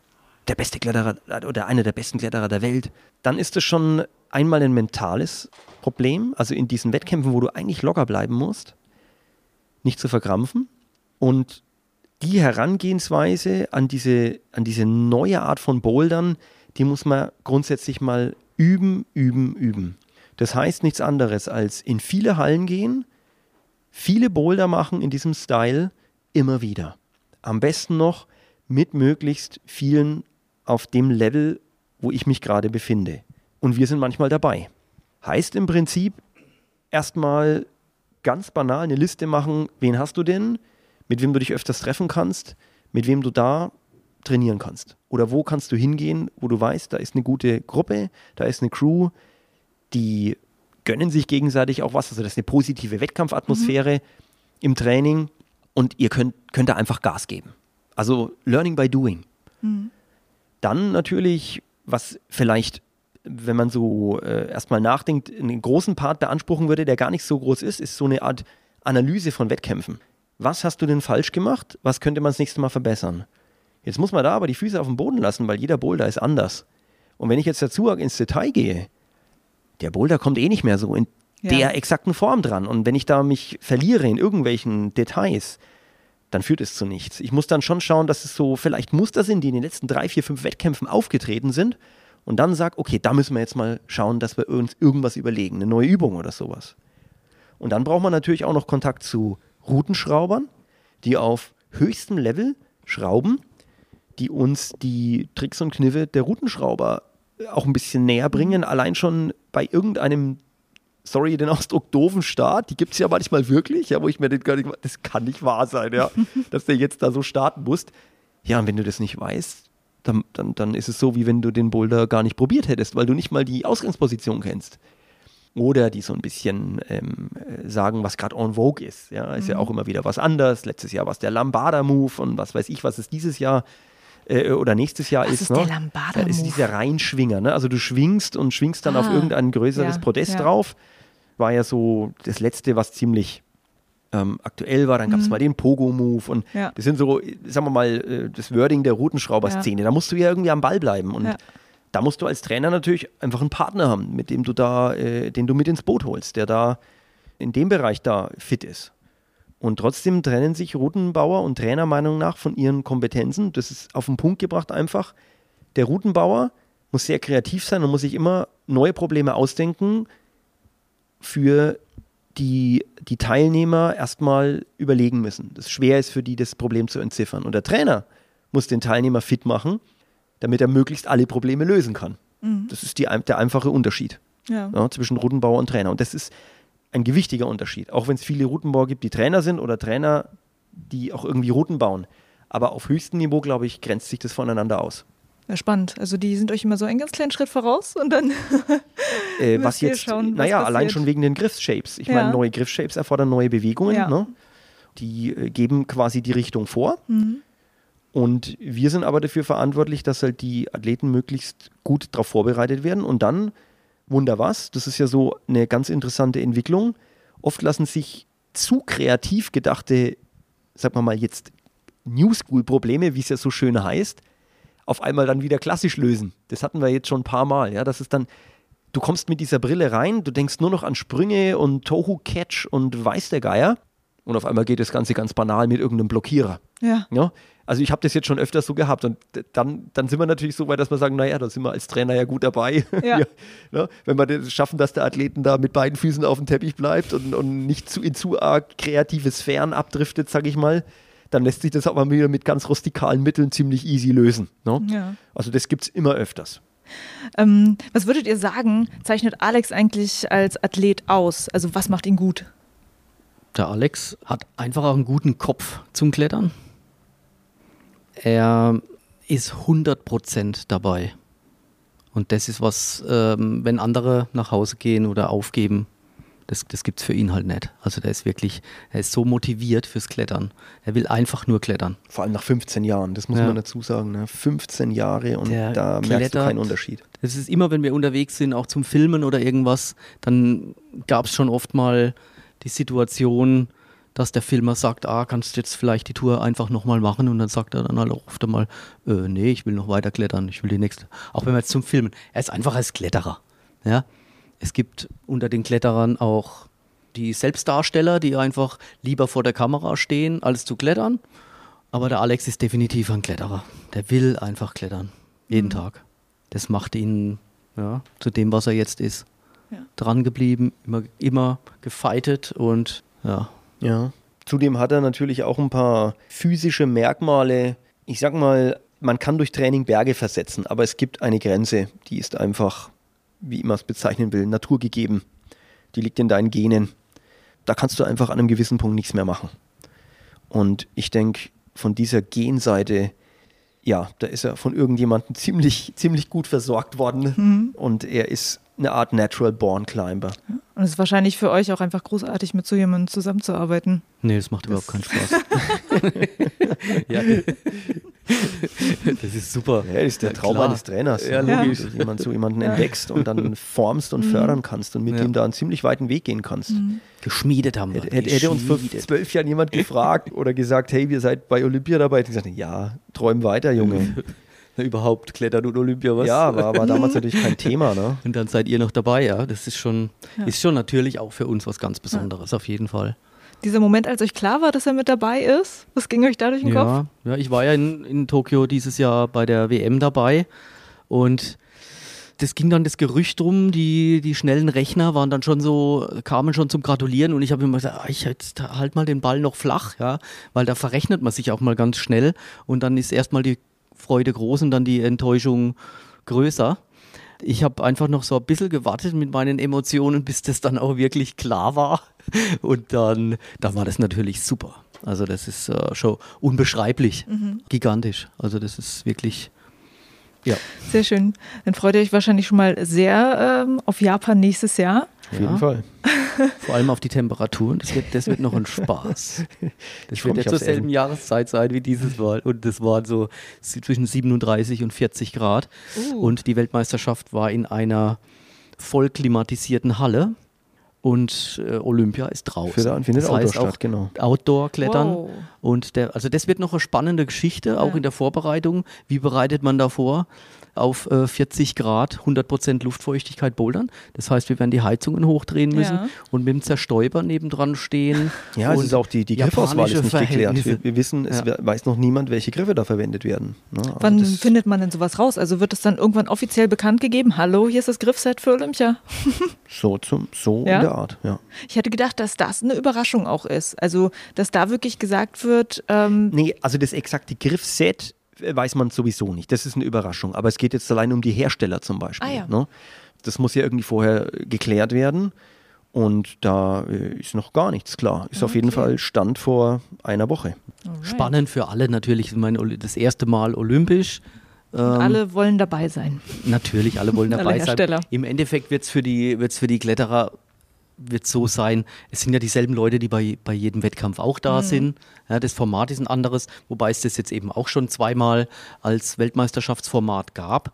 der beste Kletterer oder einer der besten Kletterer der Welt. Dann ist es schon einmal ein mentales Problem, also in diesen Wettkämpfen, wo du eigentlich locker bleiben musst, nicht zu verkrampfen und die Herangehensweise an diese, an diese neue Art von Bouldern, die muss man grundsätzlich mal üben, üben, üben. Das heißt nichts anderes als in viele Hallen gehen, viele Boulder machen in diesem Style immer wieder. Am besten noch mit möglichst vielen auf dem Level, wo ich mich gerade befinde. Und wir sind manchmal dabei. Heißt im Prinzip erstmal ganz banal eine Liste machen, wen hast du denn, mit wem du dich öfters treffen kannst, mit wem du da trainieren kannst. Oder wo kannst du hingehen, wo du weißt, da ist eine gute Gruppe, da ist eine Crew, die gönnen sich gegenseitig auch was. Also das ist eine positive Wettkampfatmosphäre mhm. im Training und ihr könnt, könnt da einfach Gas geben. Also Learning by Doing. Mhm. Dann natürlich, was vielleicht wenn man so äh, erstmal nachdenkt, einen großen Part beanspruchen würde, der gar nicht so groß ist, ist so eine Art Analyse von Wettkämpfen. Was hast du denn falsch gemacht? Was könnte man das nächste Mal verbessern? Jetzt muss man da aber die Füße auf dem Boden lassen, weil jeder Boulder ist anders. Und wenn ich jetzt dazu ins Detail gehe, der Boulder kommt eh nicht mehr so in ja. der exakten Form dran. Und wenn ich da mich verliere in irgendwelchen Details, dann führt es zu nichts. Ich muss dann schon schauen, dass es so vielleicht Muster sind, die in den letzten drei, vier, fünf Wettkämpfen aufgetreten sind und dann sag, okay, da müssen wir jetzt mal schauen, dass wir uns irgendwas überlegen, eine neue Übung oder sowas. Und dann braucht man natürlich auch noch Kontakt zu Routenschraubern, die auf höchstem Level schrauben, die uns die Tricks und Kniffe der Routenschrauber auch ein bisschen näher bringen. Mhm. Allein schon bei irgendeinem, sorry den Ausdruck, doofen Start, die gibt es ja manchmal wirklich, ja, wo ich mir den gar nicht, das kann nicht wahr sein, ja, <laughs> dass der jetzt da so starten muss. Ja, und wenn du das nicht weißt, dann, dann, dann ist es so, wie wenn du den Boulder gar nicht probiert hättest, weil du nicht mal die Ausgangsposition kennst. Oder die so ein bisschen ähm, äh, sagen, was gerade en vogue ist. Ja, ist mhm. ja auch immer wieder was anderes. Letztes Jahr war es der Lambada-Move und was weiß ich, was es dieses Jahr äh, oder nächstes Jahr was ist. ist ne? der Lambada-Move? Da ist dieser Reinschwinger. Ne? Also du schwingst und schwingst dann ah, auf irgendein größeres ja, Podest ja. drauf. War ja so das letzte, was ziemlich ähm, aktuell war. Dann gab es mhm. mal den Pogo-Move und ja. das sind so, sagen wir mal, äh, das Wording der Routenschrauber-Szene. Da musst du ja irgendwie am Ball bleiben und da musst du als Trainer natürlich einfach einen Partner haben, mit dem du da, äh, den du mit ins Boot holst, der da in dem Bereich da fit ist. Und trotzdem trennen sich Routenbauer und Trainer Meinung nach von ihren Kompetenzen. Das ist auf den Punkt gebracht einfach. Der Routenbauer muss sehr kreativ sein und muss sich immer neue Probleme ausdenken für die die Teilnehmer erstmal überlegen müssen. Das schwer ist für die, das Problem zu entziffern. Und der Trainer muss den Teilnehmer fit machen, damit er möglichst alle Probleme lösen kann. Mhm. Das ist die, der einfache Unterschied ja. Ja, zwischen Routenbauer und Trainer. Und das ist ein gewichtiger Unterschied. Auch wenn es viele Routenbauer gibt, die Trainer sind oder Trainer, die auch irgendwie Routen bauen. Aber auf höchstem Niveau, glaube ich, grenzt sich das voneinander aus. Ja, spannend. Also die sind euch immer so einen ganz kleinen Schritt voraus und dann <laughs> äh, <laughs> was jetzt, schauen, was naja, passiert. allein schon wegen den Griffshapes. Ich ja. meine, neue Griffshapes erfordern neue Bewegungen. Ja. Ne? Die äh, geben quasi die Richtung vor. Mhm. Und wir sind aber dafür verantwortlich, dass halt die Athleten möglichst gut darauf vorbereitet werden. Und dann, wunder was, das ist ja so eine ganz interessante Entwicklung. Oft lassen sich zu kreativ gedachte, sagen wir mal jetzt, New School-Probleme, wie es ja so schön heißt, auf einmal dann wieder klassisch lösen. Das hatten wir jetzt schon ein paar Mal. Ja, das ist dann, du kommst mit dieser Brille rein, du denkst nur noch an Sprünge und Tohu-Catch und weiß der Geier. Und auf einmal geht das Ganze ganz banal mit irgendeinem Blockierer. Ja. ja. Also ich habe das jetzt schon öfters so gehabt und dann, dann sind wir natürlich so weit, dass wir sagen, naja, da sind wir als Trainer ja gut dabei. <laughs> Ja. ja, ne? Wenn wir das schaffen, dass der Athleten da mit beiden Füßen auf dem Teppich bleibt und, und nicht zu, in zu arg kreative Sphären abdriftet, sage ich mal, dann lässt sich das aber wieder mit ganz rustikalen Mitteln ziemlich easy lösen. Ne? Ja. Also das gibt es immer öfters. Ähm, was würdet ihr sagen, zeichnet Alex eigentlich als Athlet aus? Also was macht ihn gut? Der Alex hat einfach auch einen guten Kopf zum Klettern. Er ist 100% dabei. Und das ist was, ähm, wenn andere nach Hause gehen oder aufgeben, das, das gibt es für ihn halt nicht. Also der ist wirklich, er ist so motiviert fürs Klettern. Er will einfach nur klettern. Vor allem nach 15 Jahren, das muss ja. man dazu sagen. Ne? 15 Jahre und der da klettert, merkst du keinen Unterschied. Das ist immer, wenn wir unterwegs sind, auch zum Filmen oder irgendwas, dann gab es schon oft mal die Situation, dass der Filmer sagt, ah, kannst du jetzt vielleicht die Tour einfach nochmal machen und dann sagt er dann halt auch oft einmal, äh, nee, ich will noch weiter klettern, ich will die nächste. Auch wenn wir jetzt zum Filmen, er ist einfach als Kletterer. Ja, es gibt unter den Kletterern auch die Selbstdarsteller, die einfach lieber vor der Kamera stehen, als zu klettern. Aber der Alex ist definitiv ein Kletterer. Der will einfach klettern. Jeden mhm. Tag. Das macht ihn ja, zu dem, was er jetzt ist. Ja. Dran geblieben, immer, immer gefeitet und ja. Ja. Zudem hat er natürlich auch ein paar physische Merkmale. Ich sag mal, man kann durch Training Berge versetzen, aber es gibt eine Grenze, die ist einfach wie man es bezeichnen will, naturgegeben. Die liegt in deinen Genen. Da kannst du einfach an einem gewissen Punkt nichts mehr machen. Und ich denke, von dieser Genseite, ja, da ist er von irgendjemandem <laughs> ziemlich, ziemlich gut versorgt worden. Mhm. Und er ist eine Art Natural Born Climber. Und es ist wahrscheinlich für euch auch einfach großartig, mit so jemandem zusammenzuarbeiten. Nee, das macht das überhaupt keinen Spaß. <laughs> ja. Das ist super. Ja, das ist der ja, Traum klar. eines Trainers. Ja, logisch. Dass du jemand, so jemanden entdeckst und dann <laughs> formst und mhm. fördern kannst und mit ja. ihm da einen ziemlich weiten Weg gehen kannst. Mhm. Geschmiedet haben wir. Hätte, hätte uns vor zwölf Jahren jemand gefragt oder gesagt, hey, wir seid bei Olympia dabei, hätte ich gesagt, ja, träum weiter, Junge. <laughs> <laughs> Überhaupt Klettern und Olympia, was? Ja, war, war damals <laughs> natürlich kein Thema, ne? Und dann seid ihr noch dabei, ja. Das ist schon, ist schon natürlich auch für uns was ganz Besonderes, auf jeden Fall dieser Moment, als euch klar war, dass er mit dabei ist? Was ging euch da durch den ja, Kopf? Ja, ich war ja in, in Tokio dieses Jahr bei der WM dabei und das ging dann das Gerücht rum, die, die schnellen Rechner waren dann schon so, kamen schon zum Gratulieren und ich habe immer gesagt, ah, ich jetzt halt mal den Ball noch flach, ja, weil da verrechnet man sich auch mal ganz schnell und dann ist erstmal die Freude groß und dann die Enttäuschung größer. Ich habe einfach noch so ein bisschen gewartet mit meinen Emotionen, bis das dann auch wirklich klar war. Und dann, dann war das natürlich super. Also das ist äh, schon unbeschreiblich, mhm. gigantisch. Also das ist wirklich ja. Sehr schön. Dann freut ihr euch wahrscheinlich schon mal sehr ähm, auf Japan nächstes Jahr. Auf jeden ja. Fall. <laughs> Vor allem auf die Temperaturen. Das wird, das wird noch ein Spaß. Das ich wird ja zur selben Jahreszeit sein wie dieses Mal. Und das waren so zwischen 37 und 40 Grad. Uh. Und die Weltmeisterschaft war in einer voll klimatisierten Halle. Und äh, Olympia ist draußen. Für da findet das Outdoor heißt statt, genau. Outdoor-Klettern. Wow. Und der, also das wird noch eine spannende Geschichte, auch ja. in der Vorbereitung. Wie bereitet man da vor? Auf äh, 40 Grad, 100 Prozent Luftfeuchtigkeit bouldern. Das heißt, wir werden die Heizungen hochdrehen müssen ja. und mit dem Zerstäuber nebendran stehen. <laughs> Ja, es ist auch die, die Griffauswahl ist nicht geklärt. Wir, wir wissen, es ja. weiß noch niemand, welche Griffe da verwendet werden. Ne? Also Wann findet man denn sowas raus? Also wird es dann irgendwann offiziell bekannt gegeben? Hallo, hier ist das Griffset für Olympia. <laughs> so zum, so ja? in der Art, ja. Ich hätte gedacht, dass das eine Überraschung auch ist. Also, dass da wirklich gesagt wird. Ähm nee, also das exakte Griffset weiß man sowieso nicht. Das ist eine Überraschung. Aber es geht jetzt allein um die Hersteller zum Beispiel. Ah, ja. ne? Das muss ja irgendwie vorher geklärt werden. Und da äh, ist noch gar nichts klar. Ist okay. auf jeden Fall Stand vor einer Woche. Alright. Spannend für alle natürlich. Ich meine, das erste Mal olympisch. Ähm, alle wollen dabei sein. Natürlich, alle wollen <laughs> dabei alle sein. Im Endeffekt wird es für, die, für die Kletterer wird so sein, es sind ja dieselben Leute, die bei, bei jedem Wettkampf auch da mhm. sind. Ja, das Format ist ein anderes, wobei es das jetzt eben auch schon zweimal als Weltmeisterschaftsformat gab.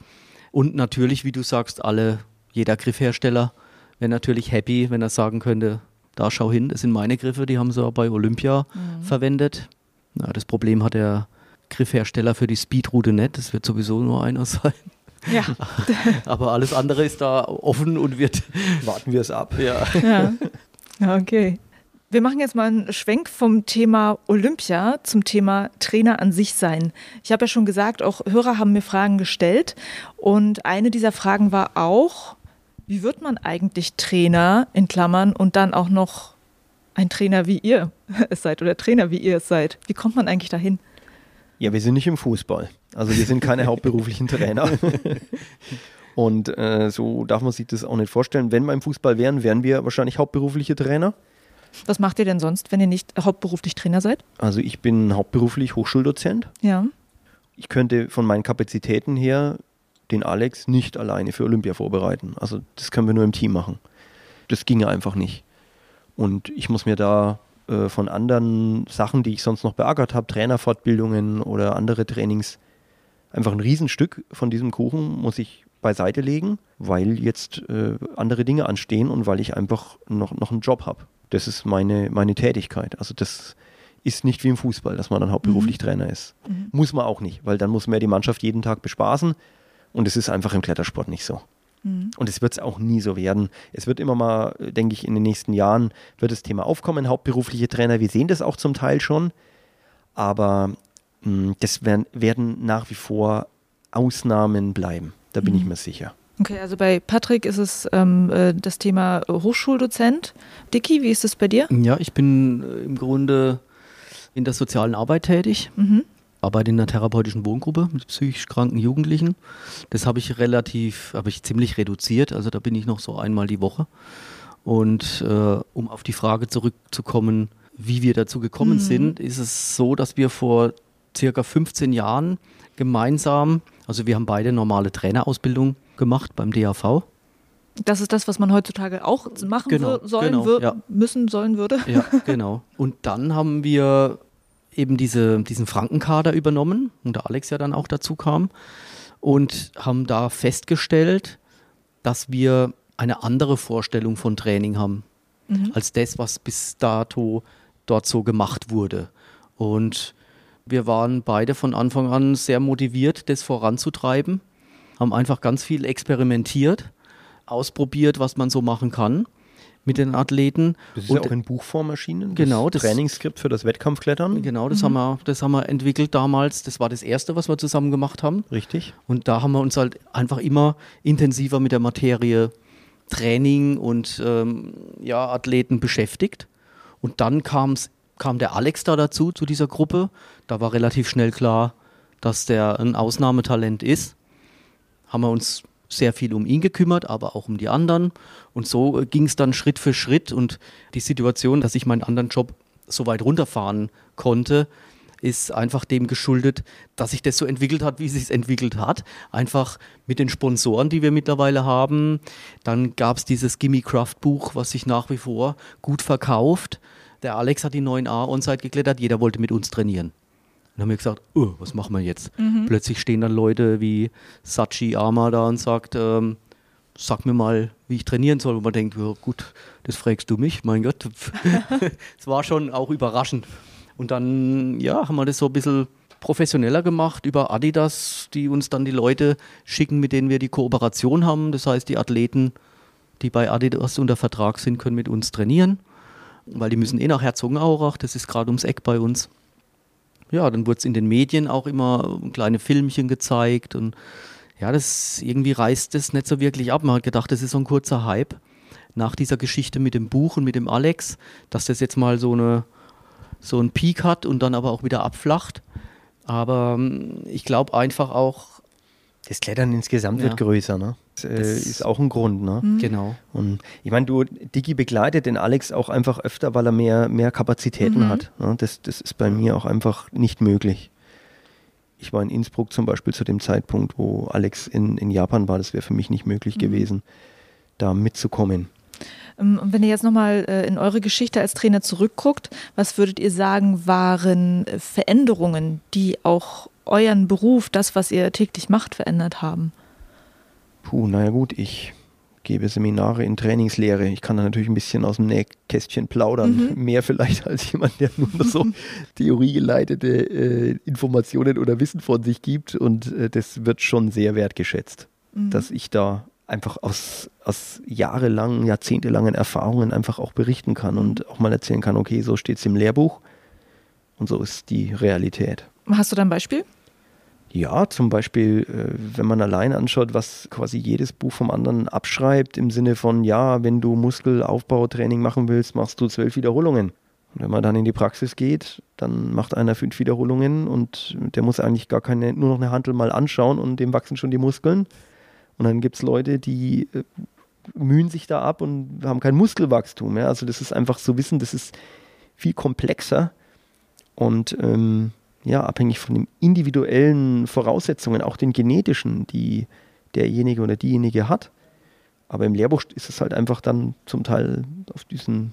Und natürlich, wie du sagst, alle, jeder Griffhersteller wäre natürlich happy, wenn er sagen könnte, da schau hin, das sind meine Griffe, die haben sie auch bei Olympia mhm. verwendet. Ja, das Problem hat der Griffhersteller für die Speedroute nicht, das wird sowieso nur einer <laughs> sein. Ja. <laughs> Aber alles andere ist da offen und wird. <laughs> Warten wir es ab. Ja. ja. Okay. Wir machen jetzt mal einen Schwenk vom Thema Olympia zum Thema Trainer an sich sein. Ich habe ja schon gesagt, auch Hörer haben mir Fragen gestellt. Und eine dieser Fragen war auch, wie wird man eigentlich Trainer in Klammern und dann auch noch ein Trainer wie ihr es seid oder Trainer wie ihr es seid? Wie kommt man eigentlich dahin? Ja, wir sind nicht im Fußball. Also wir sind keine <laughs> hauptberuflichen Trainer. <laughs> Und äh, so darf man sich das auch nicht vorstellen. Wenn wir im Fußball wären, wären wir wahrscheinlich hauptberufliche Trainer. Was macht ihr denn sonst, wenn ihr nicht hauptberuflich Trainer seid? Also ich bin hauptberuflich Hochschuldozent. Ja. Ich könnte von meinen Kapazitäten her den Alex nicht alleine für Olympia vorbereiten. Also das können wir nur im Team machen. Das ginge einfach nicht. Und ich muss mir da äh, von anderen Sachen, die ich sonst noch beackert habe, Trainerfortbildungen oder andere Trainings, einfach ein Riesenstück von diesem Kuchen muss ich beiseite legen, weil jetzt äh, andere Dinge anstehen und weil ich einfach noch, noch einen Job habe. Das ist meine, meine Tätigkeit. Also das ist nicht wie im Fußball, dass man dann hauptberuflich mhm. Trainer ist. Mhm. Muss man auch nicht, weil dann muss man ja die Mannschaft jeden Tag bespaßen und es ist einfach im Klettersport nicht so. Mhm. Und es wird es auch nie so werden. Es wird immer mal, denke ich, in den nächsten Jahren wird das Thema aufkommen, hauptberufliche Trainer. Wir sehen das auch zum Teil schon, aber mh, hm, das werden, werden nach wie vor Ausnahmen bleiben. Da bin ich mhm. mir sicher. Okay, also bei Patrick ist es ähm, äh, das Thema Hochschuldozent. Dicky, wie ist es bei dir? Ja, ich bin äh, im Grunde in der sozialen Arbeit tätig. Mhm. Arbeite in einer therapeutischen Wohngruppe mit psychisch kranken Jugendlichen. Das habe ich relativ, habe ich ziemlich reduziert. Also da bin ich noch so einmal die Woche. Und äh, um auf die Frage zurückzukommen, wie wir dazu gekommen mhm. sind, ist es so, dass wir vor circa 15 Jahren gemeinsam, also wir haben beide normale Trainerausbildung gemacht beim DAV. Das ist das, was man heutzutage auch machen genau, sollen, genau, ja. müssen, sollen würde. Ja, genau. Und dann haben wir eben diese, diesen Frankenkader übernommen, und der Alex ja dann auch dazu kam, und haben da festgestellt, dass wir eine andere Vorstellung von Training haben, mhm. als das, was bis dato dort so gemacht wurde. Und wir waren beide von Anfang an sehr motiviert, das voranzutreiben haben einfach ganz viel experimentiert, ausprobiert, was man so machen kann mit den Athleten. Das ist und, ja auch in Buchform erschienen. Genau. Das Trainingsskript für das Wettkampfklettern. Genau, das, mhm. haben wir, das haben wir entwickelt damals. Das war das erste, was wir zusammen gemacht haben. Richtig. Und da haben wir uns halt einfach immer intensiver mit der Materie Training und ähm, ja, Athleten beschäftigt. Und dann kam's, kam der Alex da dazu, zu dieser Gruppe. Da war relativ schnell klar, dass der ein Ausnahmetalent ist haben wir uns sehr viel um ihn gekümmert, aber auch um die anderen. Und so äh, ging es dann Schritt für Schritt. Und die Situation, dass ich meinen anderen Job so weit runterfahren konnte, ist einfach dem geschuldet, dass sich das so entwickelt hat, wie es sich entwickelt hat. Einfach mit den Sponsoren, die wir mittlerweile haben. Dann gab es dieses Gimme Craft Buch, was sich nach wie vor gut verkauft. Der Alex hat die 9a On-Site geklettert, jeder wollte mit uns trainieren. Dann haben wir gesagt, oh, was machen wir jetzt? Mhm. Plötzlich stehen dann Leute wie Sachi Ama da und sagt, ähm, sag mir mal, wie ich trainieren soll. Und man denkt, ja, gut, das fragst du mich, mein Gott. <laughs> Es war schon auch überraschend. Und dann, ja, haben wir das so ein bisschen professioneller gemacht über Adidas, die uns dann die Leute schicken, mit denen wir die Kooperation haben. Das heißt, die Athleten, die bei Adidas unter Vertrag sind, können mit uns trainieren, weil die müssen eh nach Herzogenaurach, das ist gerade ums Eck bei uns ja, dann wurde es in den Medien auch immer kleine Filmchen gezeigt und ja, das irgendwie reißt es nicht so wirklich ab. Man hat gedacht, das ist so ein kurzer Hype nach dieser Geschichte mit dem Buch und mit dem Alex, dass das jetzt mal so eine so einen Peak hat und dann aber auch wieder abflacht. Aber ähm, ich glaube einfach auch, das Klettern insgesamt ja. wird größer, ne? Das, äh, ist auch ein Grund, ne? Mhm. Genau. Und ich meine, du, Digi begleitet den Alex auch einfach öfter, weil er mehr, mehr Kapazitäten mhm. hat. Ne? Das, das ist bei mir auch einfach nicht möglich. Ich war in Innsbruck zum Beispiel zu dem Zeitpunkt, wo Alex in, in Japan war. Das wäre für mich nicht möglich mhm. gewesen, da mitzukommen. Ähm, und wenn ihr jetzt nochmal äh, in eure Geschichte als Trainer zurückguckt, was würdet ihr sagen, waren äh, Veränderungen, die auch euren Beruf, das, was ihr täglich macht, verändert haben? Puh, naja gut, ich gebe Seminare in Trainingslehre. Ich kann da natürlich ein bisschen aus dem Nähkästchen plaudern. Mhm. <laughs> Mehr vielleicht als jemand, der nur so <laughs> theoriegeleitete äh, Informationen oder Wissen von sich gibt. Und äh, das wird schon sehr wertgeschätzt, mhm. dass ich da einfach aus, aus jahrelangen, jahrzehntelangen Erfahrungen einfach auch berichten kann und auch mal erzählen kann, okay, so steht es im Lehrbuch und so ist die Realität. Hast du da ein Beispiel? Ja, zum Beispiel, äh, wenn man allein anschaut, was quasi jedes Buch vom anderen abschreibt, im Sinne von, ja, wenn du Muskelaufbautraining machen willst, machst du zwölf Wiederholungen. Und wenn man dann in die Praxis geht, dann macht einer fünf Wiederholungen und der muss eigentlich gar keine, nur noch eine Handel mal anschauen und dem wachsen schon die Muskeln. Und dann gibt es Leute, die äh, mühen sich da ab und haben kein Muskelwachstum. Ja? Also das ist einfach so Wissen, das ist viel komplexer und ähm, ja, abhängig von den individuellen Voraussetzungen, auch den genetischen, die derjenige oder diejenige hat. Aber im Lehrbuch ist es halt einfach dann zum Teil auf diesen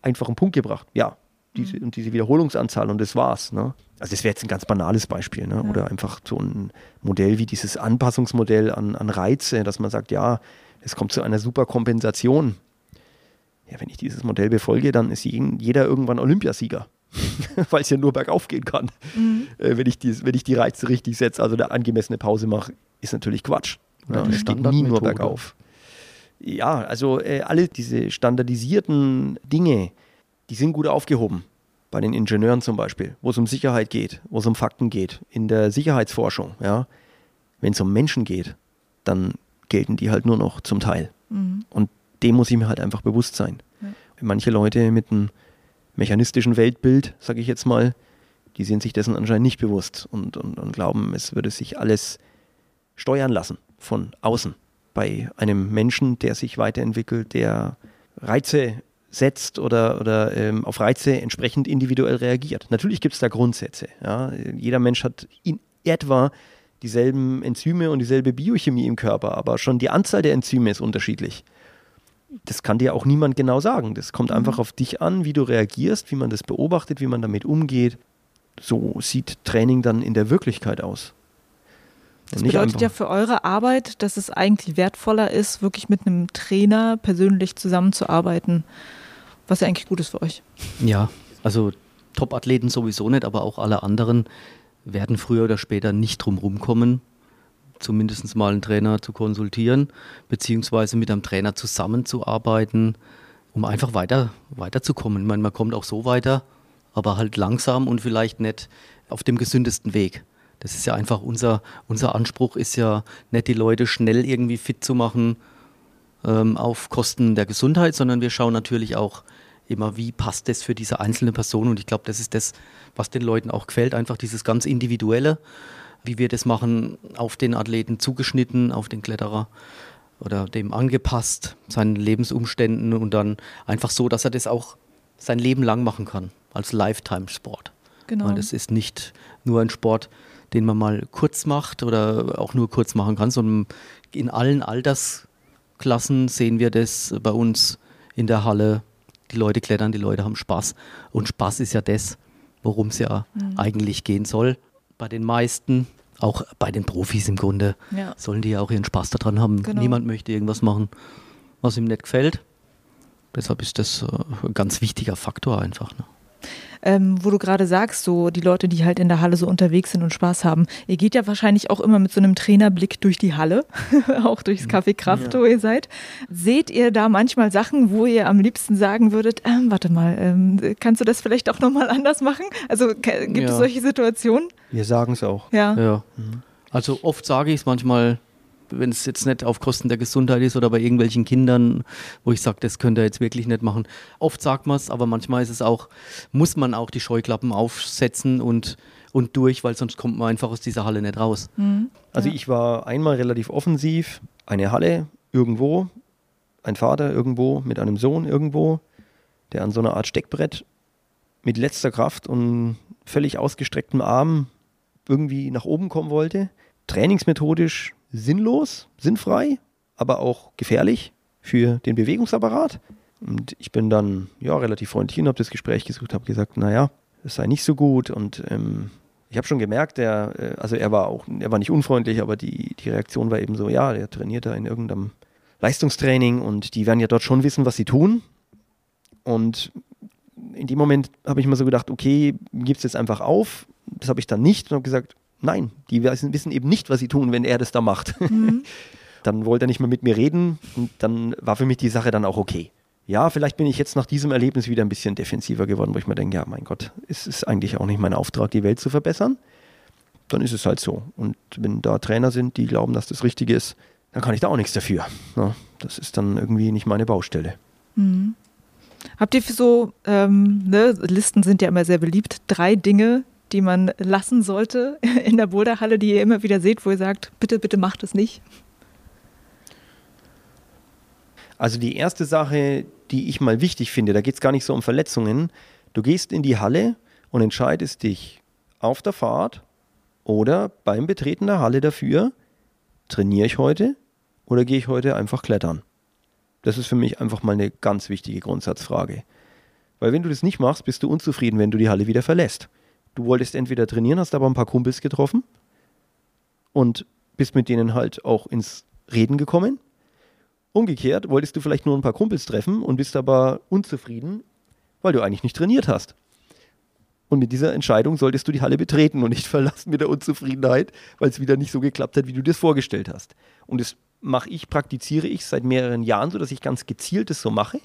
einfachen Punkt gebracht. Ja, diese, mhm. und diese Wiederholungsanzahl und das war's. Ne? Also das wäre jetzt ein ganz banales Beispiel. Ne? Ja. Oder einfach so ein Modell wie dieses Anpassungsmodell an, an Reize, dass man sagt, ja, es kommt zu einer super Kompensation. Ja, wenn ich dieses Modell befolge, dann ist jeder irgendwann Olympiasieger. <laughs> Weil es ja nur bergauf gehen kann, mhm. äh, wenn, ich die, wenn ich die Reize richtig setze. Also eine angemessene Pause mache, ist natürlich Quatsch. Ja, es geht nie nur bergauf. Ja, also äh, alle diese standardisierten Dinge, die sind gut aufgehoben. Bei den Ingenieuren zum Beispiel, wo es um Sicherheit geht, wo es um Fakten geht, in der Sicherheitsforschung, ja. Wenn es um Menschen geht, dann gelten die halt nur noch zum Teil. Mhm. Und dem muss ich mir halt einfach bewusst sein. Ja. Manche Leute mit einem mechanistischen Weltbild, sage ich jetzt mal, die sind sich dessen anscheinend nicht bewusst und, und, und glauben, es würde sich alles steuern lassen von außen bei einem Menschen, der sich weiterentwickelt, der Reize setzt oder, oder ähm, auf Reize entsprechend individuell reagiert. Natürlich gibt es da Grundsätze. Ja? Jeder Mensch hat in etwa dieselben Enzyme und dieselbe Biochemie im Körper, aber schon die Anzahl der Enzyme ist unterschiedlich. Das kann dir auch niemand genau sagen. Das kommt einfach mhm. auf dich an, wie du reagierst, wie man das beobachtet, wie man damit umgeht. So sieht Training dann in der Wirklichkeit aus. Das bedeutet ja für eure Arbeit, dass es eigentlich wertvoller ist, wirklich mit einem Trainer persönlich zusammenzuarbeiten, was ja eigentlich gut ist für euch. Ja, also Top-Athleten sowieso nicht, aber auch alle anderen werden früher oder später nicht drum rumkommen, zumindest mal einen Trainer zu konsultieren, beziehungsweise mit einem Trainer zusammenzuarbeiten, um einfach weiter, weiterzukommen. Ich meine, man kommt auch so weiter, aber halt langsam und vielleicht nicht auf dem gesündesten Weg. Das ist ja einfach unser, unser Anspruch, ist ja nicht die Leute schnell irgendwie fit zu machen ähm, auf Kosten der Gesundheit, sondern wir schauen natürlich auch immer, wie passt das für diese einzelne Person. Und ich glaube, das ist das, was den Leuten auch gefällt, einfach dieses ganz Individuelle, wie wir das machen, auf den Athleten zugeschnitten, auf den Kletterer oder dem angepasst, seinen Lebensumständen und dann einfach so, dass er das auch sein Leben lang machen kann, als Lifetime-Sport. Genau. Weil das ist nicht nur ein Sport, den man mal kurz macht oder auch nur kurz machen kann, sondern in allen Altersklassen sehen wir das bei uns in der Halle. Die Leute klettern, die Leute haben Spaß. Und Spaß ist ja das, worum es ja mhm. eigentlich gehen soll. Bei den meisten, auch bei den Profis im Grunde, ja. sollen die ja auch ihren Spaß daran haben. Genau. Niemand möchte irgendwas machen, was ihm nicht gefällt. Deshalb ist das äh, ein ganz wichtiger Faktor einfach. Ne? Ähm, wo du gerade sagst, so die Leute, die halt in der Halle so unterwegs sind und Spaß haben. Ihr geht ja wahrscheinlich auch immer mit so einem Trainerblick durch die Halle, <laughs> auch durchs. Café Kraft, ja. wo ihr seid. Seht ihr da manchmal Sachen, wo ihr am liebsten sagen würdet, ähm, warte mal, ähm, kannst du das vielleicht auch nochmal anders machen? Also gibt ja. es solche Situationen? Wir sagen es auch. Ja. ja. Mhm. Also oft sage ich es manchmal wenn es jetzt nicht auf Kosten der Gesundheit ist oder bei irgendwelchen Kindern, wo ich sage, das könnt ihr jetzt wirklich nicht machen. Oft sagt man es, aber manchmal ist es auch, muss man auch die Scheuklappen aufsetzen und, und durch, weil sonst kommt man einfach aus dieser Halle nicht raus. Mhm. Also ja. ich war einmal relativ offensiv, eine Halle irgendwo, ein Vater irgendwo mit einem Sohn irgendwo, der an so einer Art Steckbrett mit letzter Kraft und völlig ausgestrecktem Arm irgendwie nach oben kommen wollte. Trainingsmethodisch sinnlos, sinnfrei, aber auch gefährlich für den Bewegungsapparat. Und ich bin dann ja relativ freundlich und habe das Gespräch gesucht, habe gesagt, naja, es sei nicht so gut. Und ähm, ich habe schon gemerkt, der, äh, also er war auch, er war nicht unfreundlich, aber die, die Reaktion war eben so, ja, der trainiert da in irgendeinem Leistungstraining und die werden ja dort schon wissen, was sie tun. Und in dem Moment habe ich mir so gedacht, okay, gib es jetzt einfach auf. Das habe ich dann nicht und habe gesagt, Nein, die wissen eben nicht, was sie tun, wenn er das da macht. Mhm. <laughs> Dann wollte er nicht mehr mit mir reden und dann war für mich die Sache dann auch okay. Ja, vielleicht bin ich jetzt nach diesem Erlebnis wieder ein bisschen defensiver geworden, wo ich mir denke, ja, mein Gott, es ist eigentlich auch nicht mein Auftrag, die Welt zu verbessern. Dann ist es halt so. Und wenn da Trainer sind, die glauben, dass das richtig ist, dann kann ich da auch nichts dafür. Ja, das ist dann irgendwie nicht meine Baustelle. Mhm. Habt ihr so, ähm, ne, Listen sind ja immer sehr beliebt, drei Dinge, die man lassen sollte <laughs> in der Boulderhalle, die ihr immer wieder seht, wo ihr sagt, bitte, bitte macht es nicht? Also die erste Sache, die ich mal wichtig finde, da geht es gar nicht so um Verletzungen. Du gehst in die Halle und entscheidest dich auf der Fahrt oder beim Betreten der Halle dafür, trainiere ich heute oder gehe ich heute einfach klettern? Das ist für mich einfach mal eine ganz wichtige Grundsatzfrage. Weil wenn du das nicht machst, bist du unzufrieden, wenn du die Halle wieder verlässt. Du wolltest entweder trainieren, hast aber ein paar Kumpels getroffen und bist mit denen halt auch ins Reden gekommen. Umgekehrt wolltest du vielleicht nur ein paar Kumpels treffen und bist aber unzufrieden, weil du eigentlich nicht trainiert hast. Und mit dieser Entscheidung solltest du die Halle betreten und nicht <laughs> verlassen mit der Unzufriedenheit, weil es wieder nicht so geklappt hat, wie du dir das vorgestellt hast. Und das mache ich, praktiziere ich seit mehreren Jahren so, dass ich ganz gezielt das so mache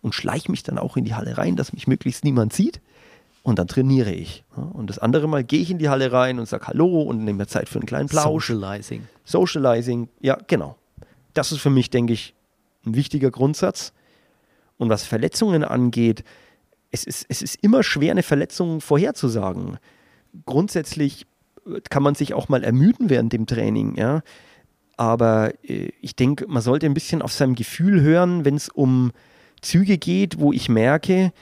und schleiche mich dann auch in die Halle rein, dass mich möglichst niemand sieht. Und dann trainiere ich. Und das andere Mal gehe ich in die Halle rein und sage Hallo und nehme mir Zeit für einen kleinen Plausch. Socializing. Socializing, ja, genau. Das ist für mich, denke ich, ein wichtiger Grundsatz. Und was Verletzungen angeht, es ist, es ist immer schwer, eine Verletzung vorherzusagen. Grundsätzlich äh, kann man sich auch mal ermüden während dem Training, ja. Aber äh, ich denke, man sollte ein bisschen auf sein Gefühl hören, wenn es um Züge geht, wo ich merke,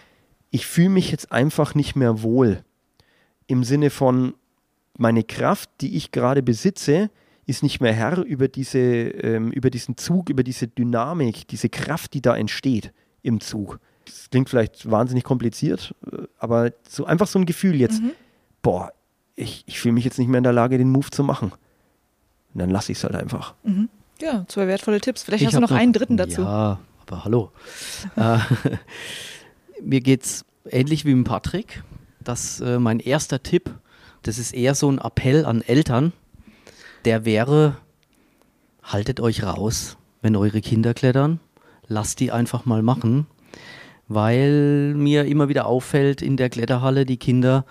ich fühle mich jetzt einfach nicht mehr wohl. Im Sinne von, meine Kraft, die ich gerade besitze, ist nicht mehr Herr über, diese, ähm, über diesen Zug, über diese Dynamik, diese Kraft, die da entsteht im Zug. Das klingt vielleicht wahnsinnig kompliziert, äh, aber so einfach so ein Gefühl jetzt, mhm. boah, ich, ich fühle mich jetzt nicht mehr in der Lage, den Move zu machen. Und dann lasse ich es halt einfach. Mhm. Ja, zwei wertvolle Tipps. Vielleicht ich hast du noch, noch, einen dritten dazu. Ja, aber hallo. <laughs> mir geht es ähnlich wie mit Patrick. Das äh, mein erster Tipp, das ist eher so ein Appell an Eltern. Der wäre, haltet euch raus, wenn eure Kinder klettern. Lasst die einfach mal machen. Weil mir immer wieder auffällt in der Kletterhalle, die Kinder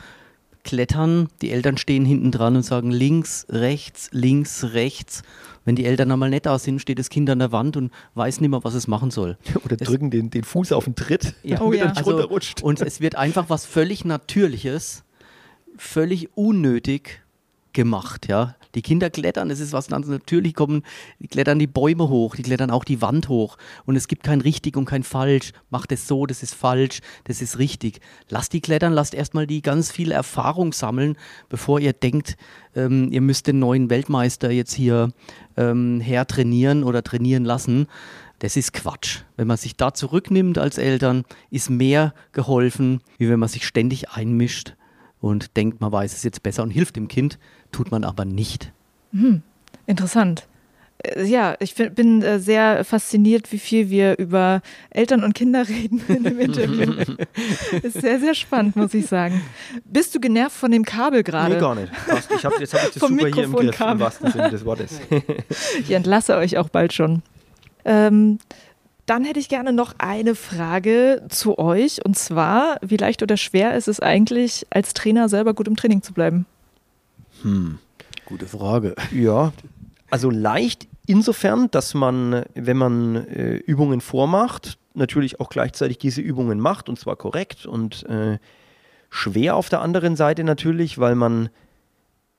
klettern, die Eltern stehen hinten dran und sagen links, rechts, links, rechts. Wenn die Eltern einmal nicht da sind, steht das Kind an der Wand und weiß nicht mehr, was es machen soll. <laughs> Oder das drücken den, den Fuß auf den Tritt, <laughs> ja. <laughs> damit oh, ja. er also, runterrutscht. Und es wird einfach was völlig Natürliches, völlig unnötig gemacht, ja. Die Kinder klettern, es ist was ganz natürlich kommen, die klettern die Bäume hoch, die klettern auch die Wand hoch und es gibt kein richtig und kein falsch. Macht es so, das ist falsch, das ist richtig. Lasst die klettern, lasst erstmal die ganz viel Erfahrung sammeln, bevor ihr denkt, ähm, ihr müsst den neuen Weltmeister jetzt hier ähm, her trainieren oder trainieren lassen. Das ist Quatsch. Wenn man sich da zurücknimmt als Eltern, ist mehr geholfen, wie wenn man sich ständig einmischt und denkt, man weiß es jetzt besser und hilft dem Kind, tut man aber nicht. Hm, interessant. Äh, ja, ich bin äh, sehr fasziniert, wie viel wir über Eltern und Kinder <laughs> reden in dem Interview. <laughs> ist sehr, sehr spannend, muss ich sagen. Bist du genervt von dem Kabel gerade? Nee, gar nicht. Ich hab, jetzt habe ich das Vom super hier im Griff, im wahrsten Sinne des Wortes. ich entlasse euch auch bald schon. Ähm, dann hätte ich gerne noch eine Frage zu euch. Und zwar, wie leicht oder schwer ist es eigentlich, als Trainer selber gut im Training zu bleiben? Hm, gute Frage. Ja, <laughs> also leicht insofern, dass man, wenn man äh, Übungen vormacht, natürlich auch gleichzeitig diese Übungen macht und zwar korrekt und äh, schwer auf der anderen Seite natürlich, weil man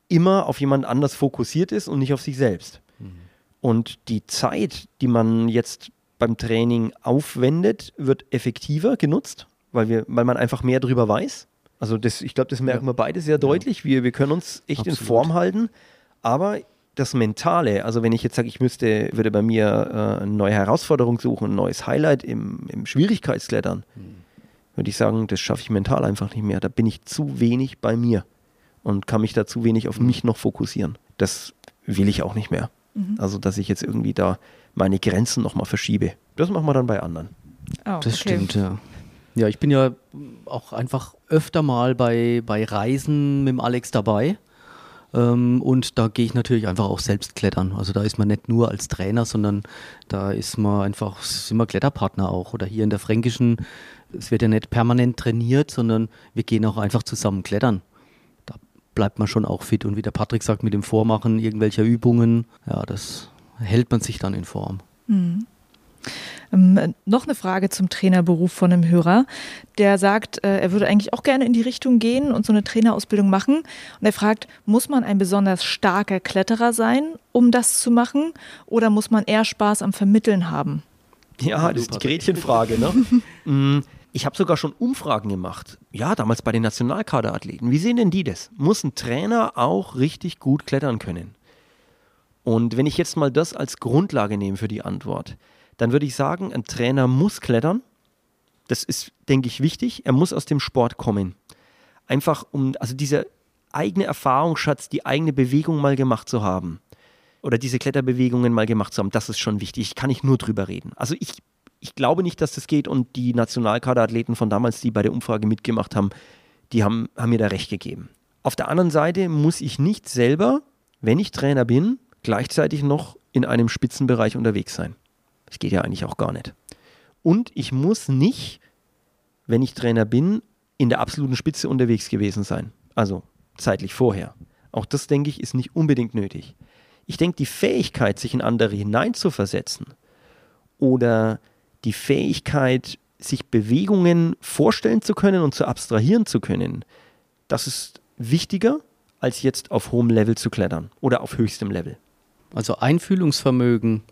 immer auf jemand anders fokussiert ist und nicht auf sich selbst. Mhm. Und die Zeit, die man jetzt beim Training aufwendet, wird effektiver genutzt, weil, wir, weil man einfach mehr darüber weiß. Also das, ich glaube, das merken ja. wir beide sehr deutlich. Wir, wir können uns echt Absolut. in Form halten, aber das Mentale, also wenn ich jetzt sage, ich müsste, würde bei mir äh, eine neue Herausforderung suchen, ein neues Highlight im, im Schwierigkeitsklettern, hm. würde ich sagen, das schaffe ich mental einfach nicht mehr. Da bin ich zu wenig bei mir und kann mich da zu wenig auf hm. mich noch fokussieren. Das will ich auch nicht mehr. Mhm. Also, dass ich jetzt irgendwie da meine Grenzen nochmal verschiebe. Das machen wir dann bei anderen. Oh, das okay. stimmt, ja. Ja, ich bin ja auch einfach öfter mal bei, bei Reisen mit dem Alex dabei. Ähm, und da gehe ich natürlich einfach auch selbst klettern. Also da ist man nicht nur als Trainer, sondern da ist man einfach, sind Kletterpartner auch. Oder hier in der Fränkischen, es wird ja nicht permanent trainiert, sondern wir gehen auch einfach zusammen klettern. Da bleibt man schon auch fit. Und wie der Patrick sagt, mit dem Vormachen irgendwelcher Übungen, ja, das hält man sich dann in Form. Mhm. Ähm, noch eine Frage zum Trainerberuf von einem Hörer, der sagt, äh, er würde eigentlich auch gerne in die Richtung gehen und so eine Trainerausbildung machen. Und er fragt, muss man ein besonders starker Kletterer sein, um das zu machen, oder muss man eher Spaß am Vermitteln haben? Ja, das ist die Gretchenfrage. Ne? <laughs> Mm, ich habe sogar schon Umfragen gemacht. Ja, damals bei den Nationalkaderathleten. Wie sehen denn die das? Muss ein Trainer auch richtig gut klettern können? Und wenn ich jetzt mal das als Grundlage nehme für die Antwort, dann würde ich sagen, ein Trainer muss klettern. Das ist, denke ich, wichtig. Er muss aus dem Sport kommen. Einfach um, also dieser eigene Erfahrungsschatz, die eigene Bewegung mal gemacht zu haben. Oder diese Kletterbewegungen mal gemacht zu haben, das ist schon wichtig. Ich kann nicht nur drüber reden. Also ich, ich glaube nicht, dass das geht und die Nationalkaderathleten von damals, die bei der Umfrage mitgemacht haben, die haben, haben mir da recht gegeben. Auf der anderen Seite muss ich nicht selber, wenn ich Trainer bin, gleichzeitig noch in einem Spitzenbereich unterwegs sein. Das geht ja eigentlich auch gar nicht. Und ich muss nicht, wenn ich Trainer bin, in der absoluten Spitze unterwegs gewesen sein. Also zeitlich vorher. Auch das, denke ich, ist nicht unbedingt nötig. Ich denke, die Fähigkeit, sich in andere hineinzuversetzen oder die Fähigkeit, sich Bewegungen vorstellen zu können und zu abstrahieren zu können, das ist wichtiger, als jetzt auf hohem Level zu klettern oder auf höchstem Level. Also Einfühlungsvermögen,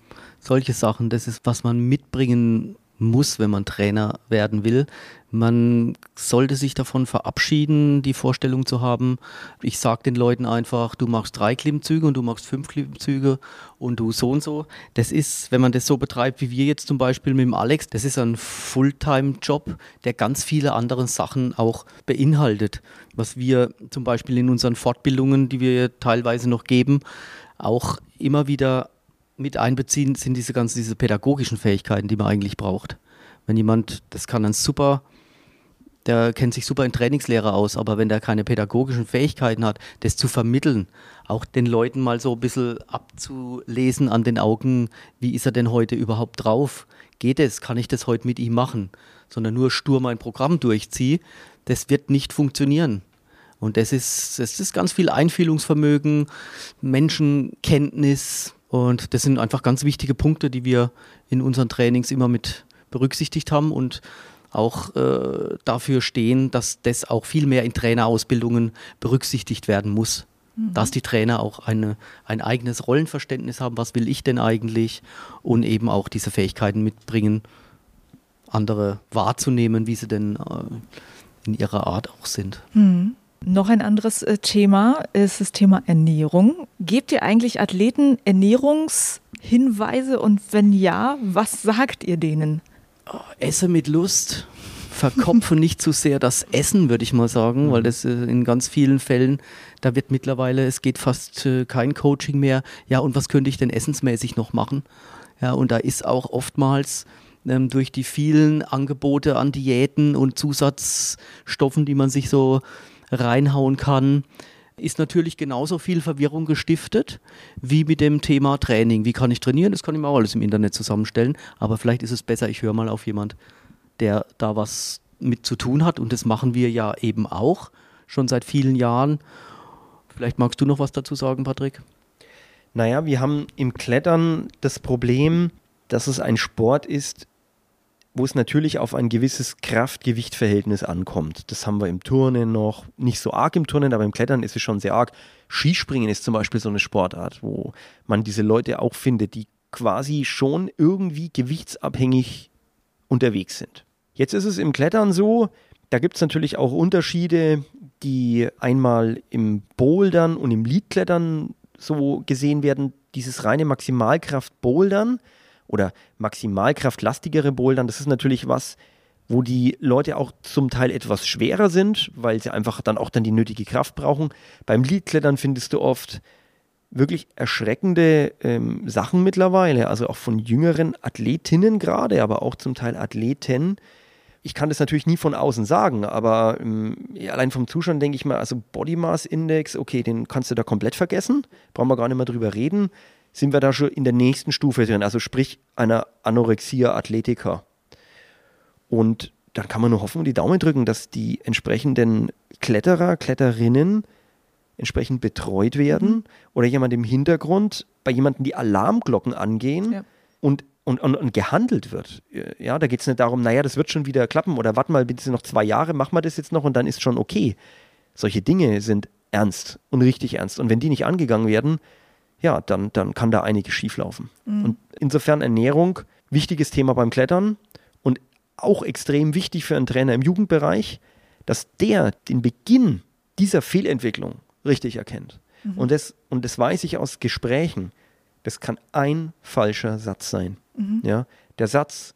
solche Sachen, das ist, was man mitbringen muss, wenn man Trainer werden will. Man sollte sich davon verabschieden, die Vorstellung zu haben, ich sage den Leuten einfach, du machst drei Klimmzüge und du machst fünf Klimmzüge und du so und so. Das ist, wenn man das so betreibt, wie wir jetzt zum Beispiel mit dem Alex, das ist ein Fulltime-Job, der ganz viele andere Sachen auch beinhaltet. Was wir zum Beispiel in unseren Fortbildungen, die wir teilweise noch geben, auch immer wieder mit einbeziehen, sind diese ganzen diese pädagogischen Fähigkeiten, die man eigentlich braucht. Wenn jemand, das kann dann super, der kennt sich super in Trainingslehre aus, aber wenn der keine pädagogischen Fähigkeiten hat, das zu vermitteln, auch den Leuten mal so ein bisschen abzulesen an den Augen, wie ist er denn heute überhaupt drauf? Geht es? Kann ich das heute mit ihm machen? Sondern nur stur mein Programm durchziehe, das wird nicht funktionieren. Und das ist, das ist ganz viel Einfühlungsvermögen, Menschenkenntnis. Und das sind einfach ganz wichtige Punkte, die wir in unseren Trainings immer mit berücksichtigt haben und auch äh, dafür stehen, dass das auch viel mehr in Trainerausbildungen berücksichtigt werden muss. Mhm. Dass die Trainer auch eine, ein eigenes Rollenverständnis haben, was will ich denn eigentlich und eben auch diese Fähigkeiten mitbringen, andere wahrzunehmen, wie sie denn äh, in ihrer Art auch sind. Mhm. Noch ein anderes äh, Thema ist das Thema Ernährung. Gebt ihr eigentlich Athleten Ernährungshinweise und wenn ja, was sagt ihr denen? Oh, esse mit Lust, verkopfe nicht zu sehr das Essen, würde ich mal sagen, weil das äh, in ganz vielen Fällen, da wird mittlerweile, es geht fast äh, kein Coaching mehr. Ja, und was könnte ich denn essensmäßig noch machen? Ja, und da ist auch oftmals ähm, durch die vielen Angebote an Diäten und Zusatzstoffen, die man sich so reinhauen kann, ist natürlich genauso viel Verwirrung gestiftet wie mit dem Thema Training. Wie kann ich trainieren? Das kann ich mir auch alles im Internet zusammenstellen. Aber vielleicht ist es besser, ich höre mal auf jemand, der da was mit zu tun hat. Und das machen wir ja eben auch schon seit vielen Jahren. Vielleicht magst du noch was dazu sagen, Patrick? Naja, wir haben im Klettern das Problem, dass es ein Sport ist, wo es natürlich auf ein gewisses Kraft-Gewicht-Verhältnis ankommt. Das haben wir im Turnen noch, nicht so arg im Turnen, aber im Klettern ist es schon sehr arg. Skispringen ist zum Beispiel so eine Sportart, wo man diese Leute auch findet, die quasi schon irgendwie gewichtsabhängig unterwegs sind. Jetzt ist es im Klettern so, da gibt es natürlich auch Unterschiede, die einmal im Bouldern und im Leadklettern so gesehen werden. Dieses reine Maximalkraft-Bouldern, oder maximalkraftlastigere Bouldern, das ist natürlich was, wo die Leute auch zum Teil etwas schwerer sind, weil sie einfach dann auch dann die nötige Kraft brauchen. Beim Leadklettern findest du oft wirklich erschreckende ähm, Sachen mittlerweile, also auch von jüngeren Athletinnen gerade, aber auch zum Teil Athleten. ich kann das natürlich nie von außen sagen, aber ähm, allein vom Zuschauen denke ich mal, also Body Mass Index, okay, den kannst du da komplett vergessen, brauchen wir gar nicht mehr drüber reden. Sind wir da schon in der nächsten Stufe drin, also sprich einer Anorexia Athletica. Und dann kann man nur hoffen und die Daumen drücken, dass die entsprechenden Kletterer, Kletterinnen entsprechend betreut werden mhm. oder jemand im Hintergrund, bei jemandem die Alarmglocken angehen ja. und, und, und, und, gehandelt wird. Ja, da geht es nicht darum, naja, das wird schon wieder klappen oder warte mal, bitte noch zwei Jahre, machen wir das jetzt noch und dann ist schon okay. Solche Dinge sind ernst und richtig ernst. Und wenn die nicht angegangen werden, ja, dann, dann kann da einiges schieflaufen. Mhm. Und insofern Ernährung, wichtiges Thema beim Klettern auch extrem wichtig für einen Trainer im Jugendbereich, dass der den Beginn dieser Fehlentwicklung richtig erkennt. Mhm. Und, das, und das weiß ich aus Gesprächen. Das kann ein falscher Satz sein. Mhm. Ja, der Satz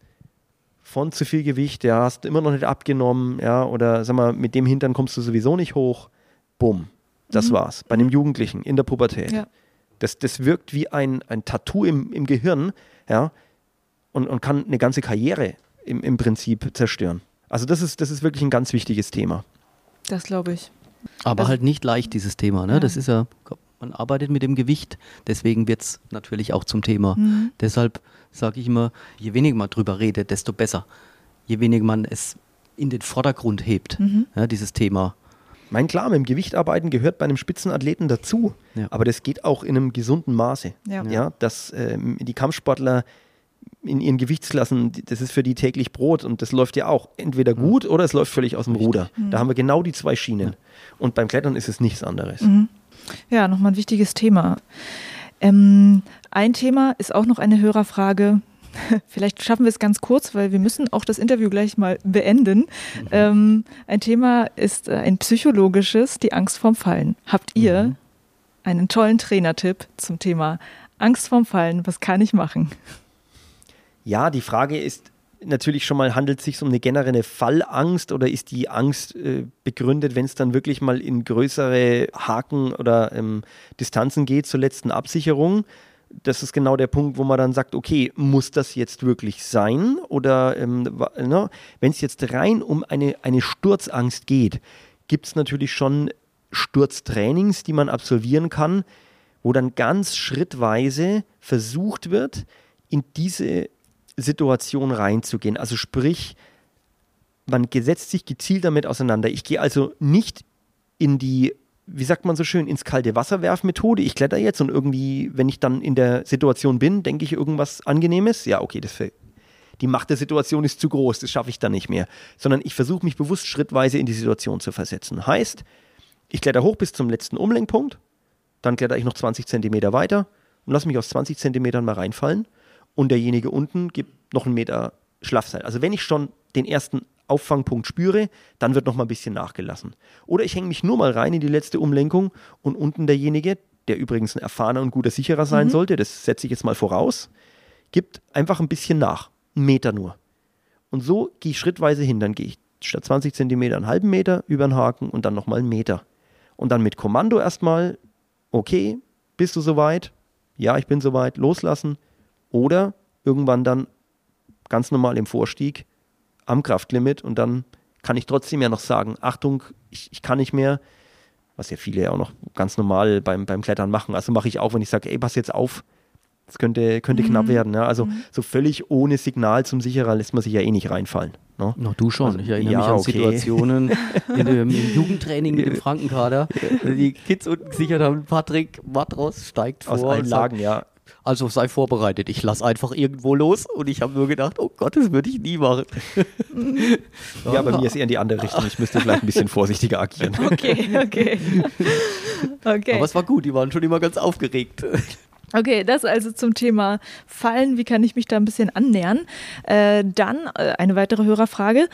von zu viel Gewicht, ja, hast immer noch nicht abgenommen, ja, oder sag mal, mit dem Hintern kommst du sowieso nicht hoch. Bumm. Das mhm. war's. Bei einem mhm. Jugendlichen in der Pubertät. Ja. Das, das wirkt wie ein, ein Tattoo im, im Gehirn, ja, und, und kann eine ganze Karriere im, im Prinzip zerstören. Also das ist, das ist wirklich ein ganz wichtiges Thema. Das glaube ich. Aber also, halt nicht leicht, dieses Thema. Ne? Ja. Das ist ja, man arbeitet mit dem Gewicht, deswegen wird es natürlich auch zum Thema. Mhm. Deshalb sage ich immer, je weniger man drüber redet, desto besser. Je weniger man es in den Vordergrund hebt, mhm. ja, dieses Thema. Mein klar, mit dem Gewicht arbeiten gehört bei einem Spitzenathleten dazu, ja. aber das geht auch in einem gesunden Maße. Ja. ja dass ähm, die Kampfsportler in ihren Gewichtsklassen, das ist für die täglich Brot und das läuft ja auch entweder gut oder es läuft völlig aus dem Ruder. Da haben wir genau die zwei Schienen. Und beim Klettern ist es nichts anderes. Mhm. Ja, nochmal ein wichtiges Thema. Ähm, ein Thema ist auch noch eine Hörerfrage. <laughs> Vielleicht schaffen wir es ganz kurz, weil wir müssen auch das Interview gleich mal beenden. Mhm. Ähm, ein Thema ist äh, ein psychologisches, die Angst vorm Fallen. Habt ihr mhm. einen tollen Trainertipp zum Thema Angst vorm Fallen? Was kann ich machen? Ja, die Frage ist natürlich schon mal, handelt es sich um eine generelle Fallangst oder ist die Angst äh, begründet, wenn es dann wirklich mal in größere Haken oder ähm, Distanzen geht zur letzten Absicherung? Das ist genau der Punkt, wo man dann sagt, okay, muss das jetzt wirklich sein? Oder ähm, ne? wenn es jetzt rein um eine, eine Sturzangst geht, gibt es natürlich schon Sturztrainings, die man absolvieren kann, wo dann ganz schrittweise versucht wird, in diese Situation reinzugehen. Also sprich, man setzt sich gezielt damit auseinander. Ich gehe also nicht in die, wie sagt man so schön, ins kalte Wasser werf Methode. Ich kletter jetzt und irgendwie, wenn ich dann in der Situation bin, denke ich irgendwas Angenehmes. Ja, okay, das die Macht der Situation ist zu groß, das schaffe ich dann nicht mehr. Sondern ich versuche mich bewusst schrittweise in die Situation zu versetzen. Heißt, ich kletter hoch bis zum letzten Umlenkpunkt, dann kletter ich noch 20 Zentimeter weiter und lasse mich aus 20 Zentimetern mal reinfallen und derjenige unten gibt noch einen Meter Schlafseil. Also wenn ich schon den ersten Auffangpunkt spüre, dann wird noch mal ein bisschen nachgelassen. Oder ich hänge mich nur mal rein in die letzte Umlenkung und unten derjenige, der übrigens ein erfahrener und guter Sicherer sein mhm. sollte, das setze ich jetzt mal voraus, gibt einfach ein bisschen nach. Einen Meter nur. Und so gehe ich schrittweise hin. Dann gehe ich statt 20 Zentimeter einen halben Meter über den Haken und dann nochmal einen Meter. Und dann mit Kommando erstmal, okay, bist du soweit? Ja, ich bin soweit, loslassen, oder irgendwann dann ganz normal im Vorstieg am Kraftlimit und dann kann ich trotzdem ja noch sagen, Achtung, ich, ich kann nicht mehr, was ja viele ja auch noch ganz normal beim, beim Klettern machen. Also mache ich auch, wenn ich sage, ey, pass jetzt auf, das könnte, könnte mhm. knapp werden. Ja? Also mhm. so völlig ohne Signal zum Sicherer lässt man sich ja eh nicht reinfallen. Ne? No, du schon. Also, ich erinnere ja, mich an okay. Situationen <laughs> in dem, im Jugendtraining mit dem Frankenkader. Die Kids unten gesichert haben, Patrick Matros steigt vor. Aus allen Lagen, ja. Also sei vorbereitet. Ich lasse einfach irgendwo los und ich habe nur gedacht, oh Gott, das würde ich nie machen. <laughs> ja, bei mir ist eher in die andere Richtung. Ich müsste vielleicht ein bisschen <laughs> vorsichtiger agieren. Okay, okay. okay. Aber es war gut, die waren schon immer ganz aufgeregt. Okay, das also zum Thema Fallen. Wie kann ich mich da ein bisschen annähern? Äh, dann äh, eine weitere Hörerfrage.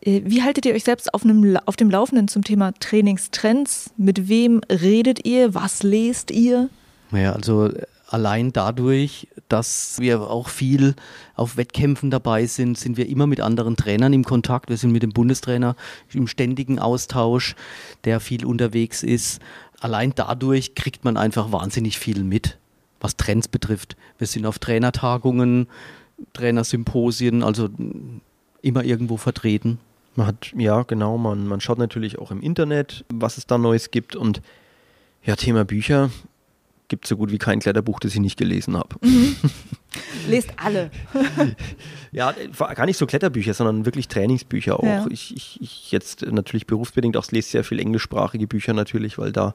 Äh, wie haltet ihr euch selbst auf, einem, auf dem Laufenden zum Thema Trainingstrends? Mit wem redet ihr? Was lest ihr? Naja, also allein dadurch, dass wir auch viel auf Wettkämpfen dabei sind, sind wir immer mit anderen Trainern im Kontakt. Wir sind mit dem Bundestrainer im ständigen Austausch, der viel unterwegs ist. Allein dadurch kriegt man einfach wahnsinnig viel mit, was Trends betrifft. Wir sind auf Trainertagungen, Trainersymposien, also immer irgendwo vertreten. Man hat, ja, genau, man, man schaut natürlich auch im Internet, was es da Neues gibt. Und ja, Thema Bücher gibt es so gut wie kein Kletterbuch, das ich nicht gelesen habe. Mhm. Lest alle. <laughs> ja, gar nicht so Kletterbücher, sondern wirklich Trainingsbücher auch. Ja. Ich, ich, ich, jetzt natürlich berufsbedingt auch lese sehr viel englischsprachige Bücher natürlich, weil da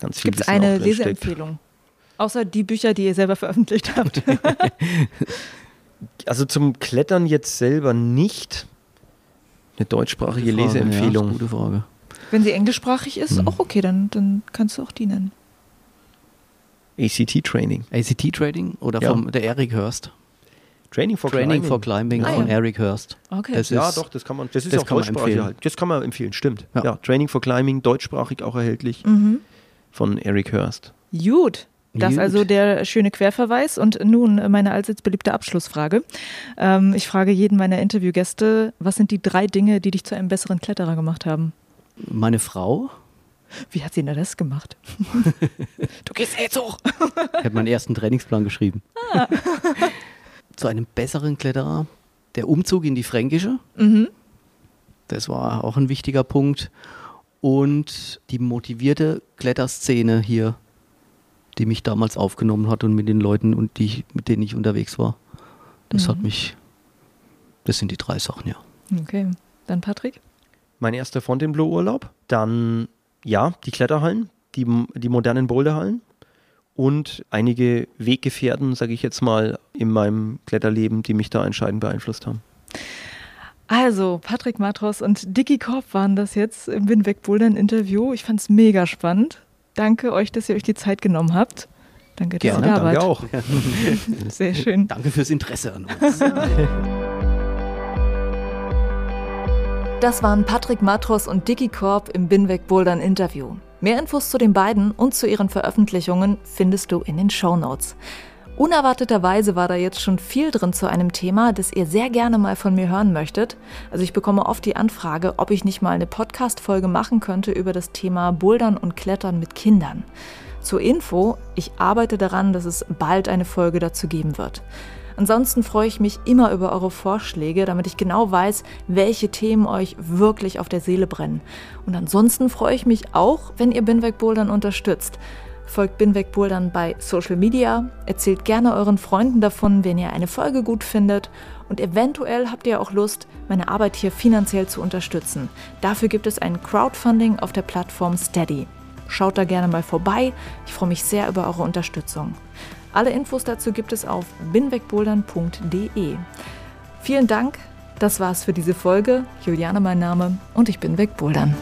ganz viel Gibt es eine Leseempfehlung? Außer die Bücher, die ihr selber veröffentlicht habt. <laughs> also zum Klettern jetzt selber nicht. Eine deutschsprachige Frage, Leseempfehlung. Ja, gute Frage. Wenn sie englischsprachig ist, mhm. auch okay, dann, dann kannst du auch die nennen. ACT Training. ACT Training oder ja. vom der Eric Hurst. Training for Training Climbing, for Climbing ah, von ja. Eric Hurst. Okay. Das ja, doch, das kann man. Das ist das auch deutschsprachig halt. Das kann man empfehlen, stimmt. Ja. ja. Training for Climbing, deutschsprachig auch erhältlich mhm. von Eric Hurst. Gut. Das Gut. also der schöne Querverweis. Und nun meine allseits beliebte Abschlussfrage. Ähm, ich frage jeden meiner Interviewgäste, was sind die drei Dinge, die dich zu einem besseren Kletterer gemacht haben? Meine Frau. Wie hat sie denn das gemacht? <laughs> du gehst jetzt hoch. ich habe meinen ersten Trainingsplan geschrieben. Ah. zu einem besseren Kletterer. Der Umzug in die Fränkische. Mhm. Das war auch ein wichtiger Punkt. Und die motivierte Kletterszene hier die mich damals aufgenommen hat und mit den Leuten, und die, mit denen ich unterwegs war. Das mhm. hat mich, das sind die drei Sachen, ja. Okay, dann Patrick? Mein erster Fontainebleau-Urlaub, dann ja, die Kletterhallen, die, die modernen Boulderhallen und einige Weggefährten, sage ich jetzt mal, in meinem Kletterleben, die mich da entscheidend beeinflusst haben. Also, Patrick Matros und Dicky Korb waren das jetzt im Windweg Bouldern Interview. Ich fand es mega spannend. Danke euch, dass ihr euch die Zeit genommen habt. Danke, dass Gerne, ihr da danke wart. auch. Sehr schön. Danke fürs Interesse an uns. <laughs> Das waren Patrick Matros und Dicky Korb im Binweg Bouldern Interview. Mehr Infos zu den beiden und zu ihren Veröffentlichungen findest du in den Show Notes. Unerwarteterweise war da jetzt schon viel drin zu einem Thema, das ihr sehr gerne mal von mir hören möchtet. Also ich bekomme oft die Anfrage, ob ich nicht mal eine Podcast-Folge machen könnte über das Thema Bouldern und Klettern mit Kindern. Zur Info, ich arbeite daran, dass es bald eine Folge dazu geben wird. Ansonsten freue ich mich immer über eure Vorschläge, damit ich genau weiß, welche Themen euch wirklich auf der Seele brennen. Und ansonsten freue ich mich auch, wenn ihr Binweg Bouldern unterstützt. Folgt Binweg Bouldern bei Social Media, erzählt gerne euren Freunden davon, wenn ihr eine Folge gut findet und eventuell habt ihr auch Lust, meine Arbeit hier finanziell zu unterstützen. Dafür gibt es ein Crowdfunding auf der Plattform Steady. Schaut da gerne mal vorbei, ich freue mich sehr über eure Unterstützung. Alle Infos dazu gibt es auf binwegbouldern.de. Vielen Dank, das war's für diese Folge. Juliane mein Name und ich bin wegbouldern.